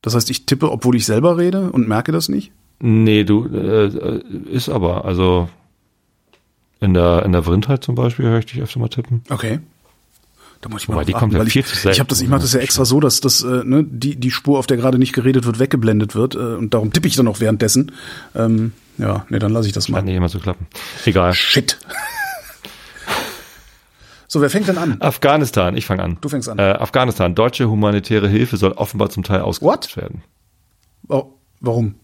Das heißt, ich tippe, obwohl ich selber rede und merke das nicht? Nee, du, äh, äh, ist aber, also in der, in der Vrindheit zum Beispiel höre ich dich öfter mal tippen. Okay. Da muss ich Wobei, mal die drauf kommt ja ich, ich habe das, ich mache das ja extra so, dass das, äh, ne, die, die Spur, auf der gerade nicht geredet wird, weggeblendet wird, äh, und darum tippe ich dann auch währenddessen. Ähm, ja, nee, dann lasse ich das mal. nicht immer zu klappen. Egal. Shit. so, wer fängt denn an? Afghanistan, ich fange an. Du fängst an. Äh, Afghanistan, deutsche humanitäre Hilfe soll offenbar zum Teil ausgesetzt What? werden. Oh, warum?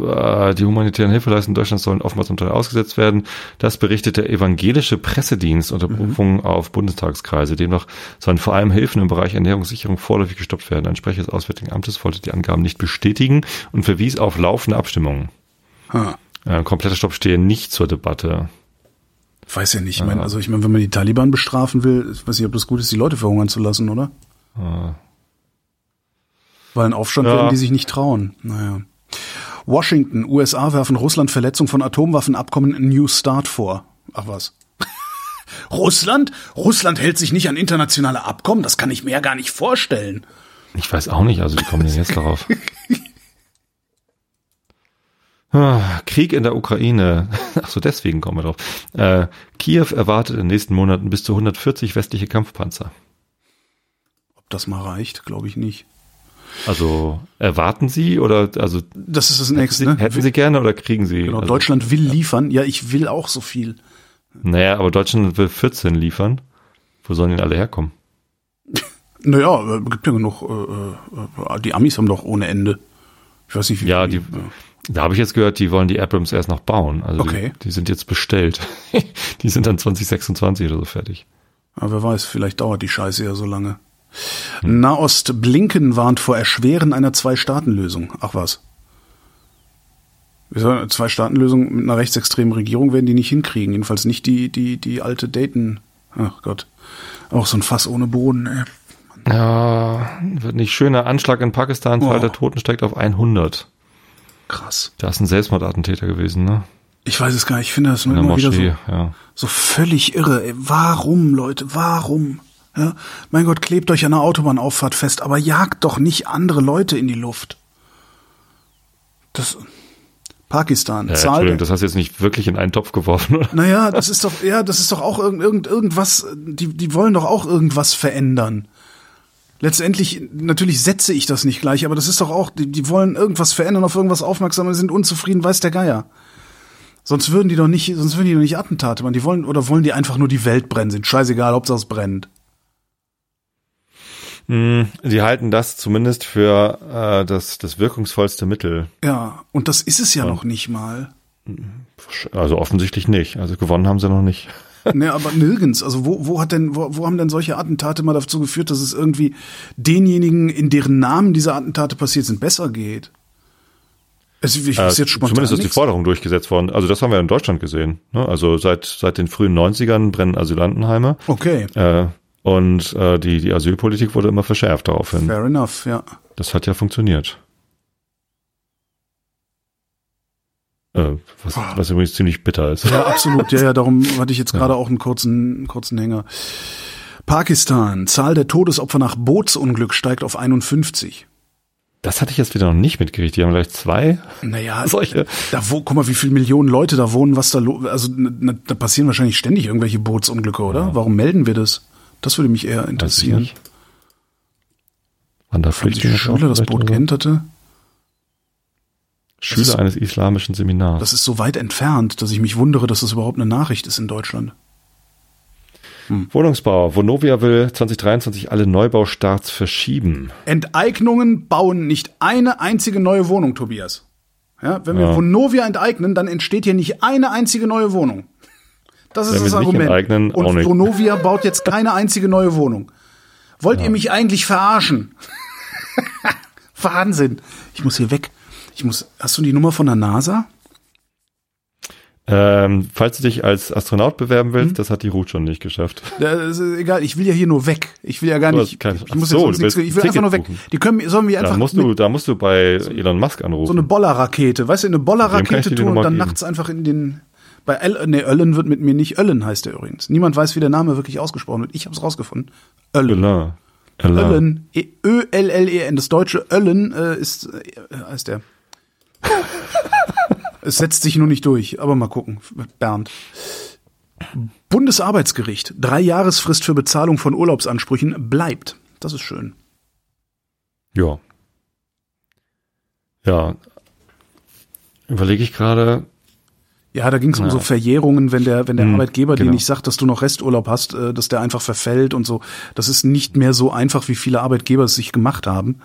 Äh, Die humanitären Hilfeleistungen in Deutschland sollen offenbar zum Teil ausgesetzt werden. Das berichtet der evangelische Pressedienst unter Mhm. Berufung auf Bundestagskreise. Demnach sollen vor allem Hilfen im Bereich Ernährungssicherung vorläufig gestoppt werden. Ein Sprecher des Auswärtigen Amtes wollte die Angaben nicht bestätigen und verwies auf laufende Abstimmungen. Ha. Äh, kompletter Stopp stehe nicht zur Debatte. Weiß ja nicht. Ich meine, also ich meine, wenn man die Taliban bestrafen will, ich weiß nicht, ob das gut ist, die Leute verhungern zu lassen, oder? Weil ein Aufstand Ja. werden die sich nicht trauen. Naja. Washington, USA werfen Russland Verletzung von Atomwaffenabkommen in New Start vor. Ach was. Russland? Russland hält sich nicht an internationale Abkommen? Das kann ich mir ja gar nicht vorstellen. Ich weiß auch nicht, also wie kommen denn jetzt darauf? Ah, Krieg in der Ukraine. Ach so, deswegen kommen wir drauf. Äh, Kiew erwartet in den nächsten Monaten bis zu 140 westliche Kampfpanzer. Ob das mal reicht, glaube ich nicht. Also erwarten Sie oder also Das ist das hätten nächste. Sie, Ne? hätten Sie gerne oder kriegen Sie? genau, also, Deutschland will liefern. Ja, ich will auch so viel. Naja, aber Deutschland will 14 liefern. Wo sollen denn alle herkommen? Naja, äh, gibt ja genug. Äh, äh, die Amis haben doch ohne Ende. Ich weiß nicht, wie Ja, die, da habe ich jetzt gehört, die wollen die Abrams erst noch bauen. Also Okay. die, die sind jetzt bestellt. die sind dann 2026 oder so fertig. Aber wer weiß, vielleicht dauert die Scheiße ja so lange. Nahost Blinken warnt vor Erschweren einer Zwei-Staaten-Lösung. Ach was. Zwei-Staaten-Lösung mit einer rechtsextremen Regierung werden die nicht hinkriegen. Jedenfalls nicht die, die, die alte Dayton. Ach Gott. Auch so ein Fass ohne Boden, ey. Ja, wird nicht schöner. Anschlag in Pakistan, Zahl Oh. der Toten steigt auf 100. Krass. Da ist ein Selbstmordattentäter gewesen, ne? Ich weiß es gar nicht. Ich finde das nur immer wieder Moschee, so, ja. so völlig irre. Ey. Warum, Leute? Warum? Ja? Mein Gott, klebt euch an der Autobahnauffahrt fest, aber jagt doch nicht andere Leute in die Luft. Das Pakistan. Zahl Entschuldigung, das hast du jetzt nicht wirklich in einen Topf geworfen, oder? naja, das ist doch, ja, das ist doch auch irgend, irgend, irgendwas, die, die wollen doch auch irgendwas verändern. Letztendlich, natürlich setze ich das nicht gleich, aber das ist doch auch, die, die wollen irgendwas verändern, auf irgendwas aufmerksam, sind unzufrieden, weiß der Geier. Sonst würden die doch nicht, sonst würden die doch nicht Attentate machen. Die wollen, oder wollen die einfach nur die Welt brennen, sind scheißegal, Hauptsache es brennt. Hm, Sie halten das zumindest für äh, das, das wirkungsvollste Mittel. Ja, und das ist es ja noch nicht mal. Also offensichtlich nicht. Also gewonnen haben sie noch nicht. Ne, aber nirgends. Also wo, wo hat denn, wo, wo haben denn solche Attentate mal dazu geführt, dass es irgendwie denjenigen, in deren Namen diese Attentate passiert sind, besser geht? Also ich Äh, jetzt spontan zumindest ist die nichts. Forderung durchgesetzt worden. Also das haben wir in Deutschland gesehen. Ne? Also seit, seit den frühen 90ern brennen Asylantenheime. Okay, Äh, und äh, die, die Asylpolitik wurde immer verschärft daraufhin. Fair enough, ja. Das hat ja funktioniert. Äh, was, was, übrigens ziemlich bitter ist. Ja, absolut. Ja, ja, darum hatte ich jetzt gerade ja. auch einen kurzen, kurzen Hänger. Pakistan. Zahl der Todesopfer nach Bootsunglück steigt auf 51. Das hatte ich jetzt wieder noch nicht mitgerichtet. Die haben gleich zwei. Naja, solche. Da wo, guck mal, wie viele Millionen Leute da wohnen, was da, also na, da passieren wahrscheinlich ständig irgendwelche Bootsunglücke, oder? Ja. Warum melden wir das? Das würde mich eher interessieren. Waren da Flüchtlinge Schüler das Boot geenterte? Schüler ist- eines islamischen Seminars. Das ist so weit entfernt, dass ich mich wundere, dass das überhaupt eine Nachricht ist in Deutschland. Wohnungsbau. Vonovia will 2023 alle Neubaustarts verschieben. Enteignungen bauen nicht eine einzige neue Wohnung, Tobias. Ja, wenn wir Ja. Vonovia enteignen, dann entsteht hier nicht eine einzige neue Wohnung. Das ist Wenn das Argument. enteignen, Und. Vonovia baut jetzt keine einzige neue Wohnung. Wollt ihr mich eigentlich verarschen? Wahnsinn. Ich muss hier weg. Ich muss. Hast du die Nummer von der NASA? Ähm, falls du dich als Astronaut bewerben Hm? willst, das hat die Ruth schon nicht geschafft. Das ist egal. Ich will ja hier nur weg. Ich will ja gar nicht. kein- ich muss so, jetzt nichts. Ich will einfach nur weg. buchen. Die können, sollen wir Da einfach musst mit- du, da musst du bei Elon Musk anrufen. so eine Bollerrakete, weißt du, eine Bollerrakete tun und dann geben. nachts einfach in den bei El, nee, Öllen wird mit mir nicht Öllen heißt der übrigens. Niemand weiß, wie der Name wirklich ausgesprochen wird. Ich habe es rausgefunden. Öllen. Elon. Elon. Öllen. E- Ö L L E N. Das deutsche Öllen äh, ist äh, heißt der. es setzt sich nur nicht durch, aber mal gucken. Bernd. Bundesarbeitsgericht. Drei Jahresfrist für Bezahlung von Urlaubsansprüchen bleibt. Das ist schön. Ja. Ja. Überlege ich gerade. Ja, da ging es um Ja. so Verjährungen, wenn der, wenn der Hm, Arbeitgeber dir genau. nicht sagt, dass du noch Resturlaub hast, äh, dass der einfach verfällt und so. Das ist nicht mehr so einfach, wie viele Arbeitgeber es sich gemacht haben.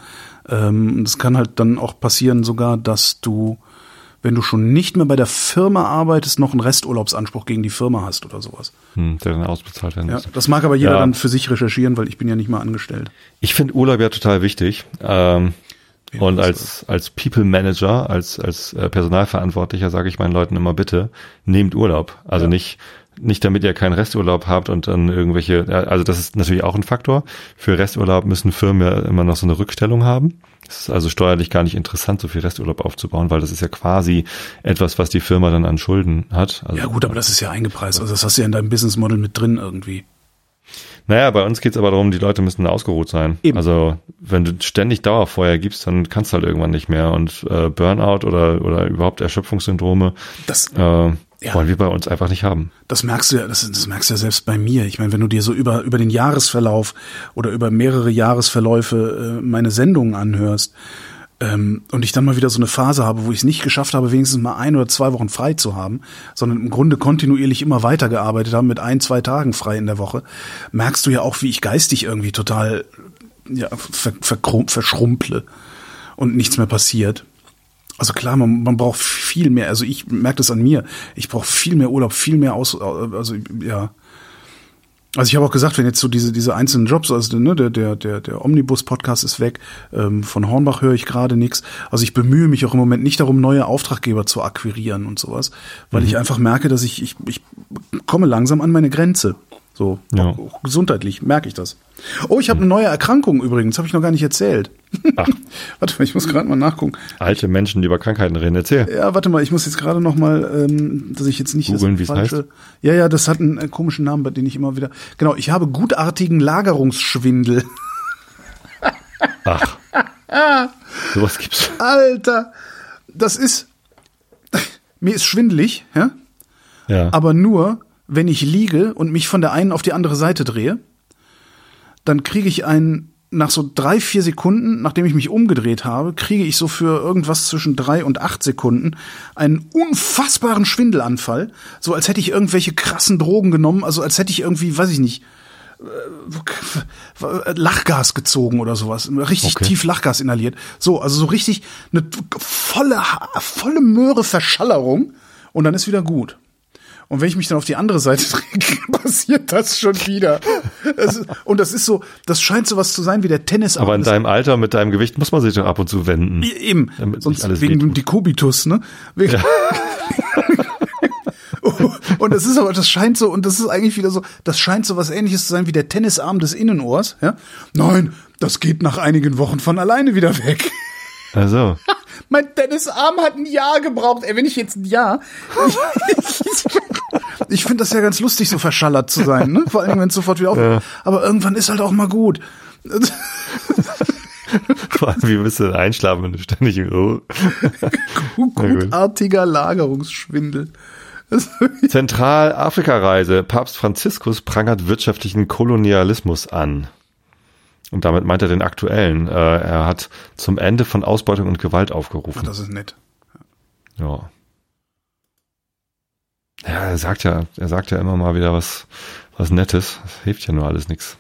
Ähm, das kann halt dann auch passieren sogar, dass du, wenn du schon nicht mehr bei der Firma arbeitest, noch einen Resturlaubsanspruch gegen die Firma hast oder sowas. Hm, der dann ausbezahlt werden Ja, muss. das mag aber jeder Ja. dann für sich recherchieren, weil ich bin ja nicht mal angestellt. Ich finde Urlaub ja total wichtig. Ähm, Ja, und als, als People Manager, als, als äh, Personalverantwortlicher sage ich meinen Leuten immer bitte, nehmt Urlaub. Also Ja. nicht, nicht damit ihr keinen Resturlaub habt und dann irgendwelche, also das ist natürlich auch ein Faktor. Für Resturlaub müssen Firmen ja immer noch so eine Rückstellung haben. Es ist also steuerlich gar nicht interessant, so viel Resturlaub aufzubauen, weil das ist ja quasi etwas, was die Firma dann an Schulden hat. Also, Ja gut, aber das ist ja eingepreist. Also das hast du ja in deinem Business Model mit drin irgendwie. Naja, bei uns geht's aber darum, die Leute müssen ausgeruht sein. Eben. Also wenn du ständig Dauerfeuer gibst, dann kannst du halt irgendwann nicht mehr. Und äh, Burnout oder, oder überhaupt Erschöpfungssyndrome Das, äh, wollen wir bei uns einfach nicht haben. Das merkst du ja, das, das merkst du ja selbst bei mir. Ich meine, wenn du dir so über, über den Jahresverlauf oder über mehrere Jahresverläufe äh, meine Sendungen anhörst ähm, und ich dann mal wieder so eine Phase habe, wo ich es nicht geschafft habe, wenigstens mal ein oder zwei Wochen frei zu haben, sondern im Grunde kontinuierlich immer weitergearbeitet habe mit ein, zwei Tagen frei in der Woche, merkst du ja auch, wie ich geistig irgendwie total ja, ver, verschrumple und nichts mehr passiert. Also klar, man, man braucht viel mehr. Also ich merke das an mir. Ich brauche viel mehr Urlaub, viel mehr aus. Also ja. Also ich habe auch gesagt, wenn jetzt so diese diese einzelnen Jobs, also ne, der der der der Omnibus Podcast ist weg, ähm, von Hornbach höre ich gerade nichts. Also ich bemühe mich auch im Moment nicht darum, neue Auftraggeber zu akquirieren und sowas, weil ich einfach merke, dass ich ich ich komme langsam an meine Grenze. So Ja. gesundheitlich merke ich das. Oh, ich habe eine neue Erkrankung übrigens, habe ich noch gar nicht erzählt. Ach, Warte mal, ich muss gerade mal nachgucken. alte Menschen, die über Krankheiten reden, erzähl. Ja, warte mal, ich muss jetzt gerade noch mal, ähm, dass ich jetzt nicht Googeln, das falsche. heißt? Ja, ja, das hat einen äh, komischen Namen, bei dem ich immer wieder. Genau, ich habe gutartigen Lagerungsschwindel. Ach. Sowas gibt's. Alter, das ist mir ist schwindelig, ja, Ja. aber nur, wenn ich liege und mich von der einen auf die andere Seite drehe, dann kriege ich einen nach so drei, vier Sekunden, nachdem ich mich umgedreht habe, kriege ich so für irgendwas zwischen drei und acht Sekunden einen unfassbaren Schwindelanfall. So als hätte ich irgendwelche krassen Drogen genommen, also als hätte ich irgendwie, weiß ich nicht, äh, Lachgas gezogen oder sowas. Richtig Okay. tief Lachgas inhaliert. So, also so richtig eine volle, volle Möhre Verschallerung und dann ist wieder gut. Und wenn ich mich dann auf die andere Seite drehe, passiert das schon wieder. Es, und das ist so, das scheint so was zu sein wie der Tennis. aber in deinem Alter mit deinem Gewicht muss man sich doch ab und zu wenden. Eben, sonst wegen wehtut. die Kubitus, ne? Wegen und das ist aber, das scheint so, und das ist eigentlich wieder so, das scheint so was ähnliches zu sein wie der Tennisarm des Innenohrs, ja? Nein, das geht nach einigen Wochen von alleine wieder weg. Also, mein Tennisarm hat ein Jahr gebraucht. Ey, wenn ich jetzt ein Jahr. Ich, finde das ja ganz lustig, so verschallert zu sein, ne? Vor allem, wenn es sofort wieder auf. Ja. Aber irgendwann ist halt auch mal gut. Vor allem, wie bist du einschlafen, wenn du ständig oh. Gutartiger Lagerungsschwindel. Zentralafrika-Reise. Papst Franziskus prangert wirtschaftlichen Kolonialismus an. Und damit meint er den aktuellen. Äh, er hat zum Ende von Ausbeutung und Gewalt aufgerufen. Das ist nett. Ja. Ja, er sagt ja, er sagt ja immer mal wieder was, was Nettes. Das hilft ja nur alles nichts.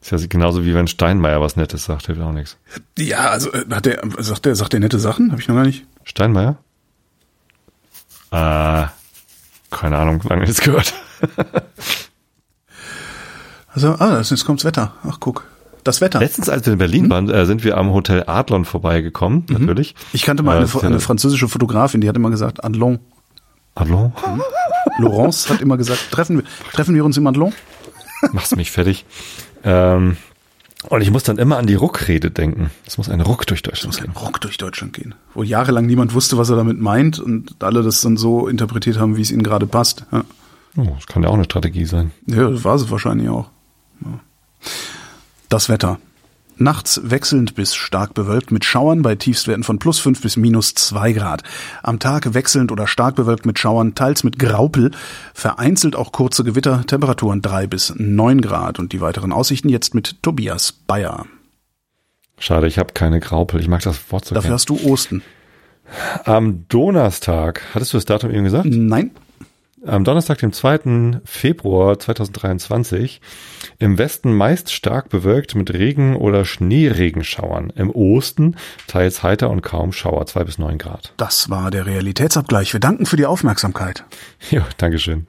Ist ja genauso wie wenn Steinmeier was Nettes sagt, hilft auch nichts. Ja, also äh, hat der, sagt der, sagt der nette Sachen? Habe ich noch gar nicht. Steinmeier? Äh, keine Ahnung, lange nichts gehört. also, ah, jetzt kommt's Wetter. Ach, guck. Das Wetter. Letztens, als wir in Berlin hm? waren, äh, sind wir am Hotel Adlon vorbeigekommen, mhm. natürlich. Ich kannte mal eine, äh, eine, französische Fotografin, die hat immer gesagt, Adlon. Adlon? Mhm. Laurence hat immer gesagt, treffen wir, treffen wir uns im Adlon? Machst mich fertig. Ähm, und ich muss dann immer an die Ruckrede denken. Es muss ein Ruck durch Deutschland gehen. Es muss ein Ruck durch Deutschland gehen. Wo jahrelang niemand wusste, was er damit meint und alle das dann so interpretiert haben, wie es ihnen gerade passt. Ja. Oh, das kann ja auch eine Strategie sein. Ja, das war es wahrscheinlich auch. Ja. Das Wetter. Nachts wechselnd bis stark bewölkt mit Schauern bei Tiefstwerten von plus fünf bis minus zwei Grad. Am Tag wechselnd oder stark bewölkt mit Schauern, teils mit Graupel, vereinzelt auch kurze Gewitter, Temperaturen drei bis neun Grad und die weiteren Aussichten jetzt mit Tobias Bayer. Schade, ich habe keine Graupel. Ich mag das Wort so Dafür gern. hast du Osten. Am Donnerstag, hattest du das Datum eben gesagt? Nein am Donnerstag, dem 2. Februar 2023, im Westen meist stark bewölkt mit Regen- oder Schneeregenschauern. Im Osten teils heiter und kaum Schauer, zwei bis neun Grad. Das war der Realitätsabgleich. Wir danken für die Aufmerksamkeit. Ja, Dankeschön.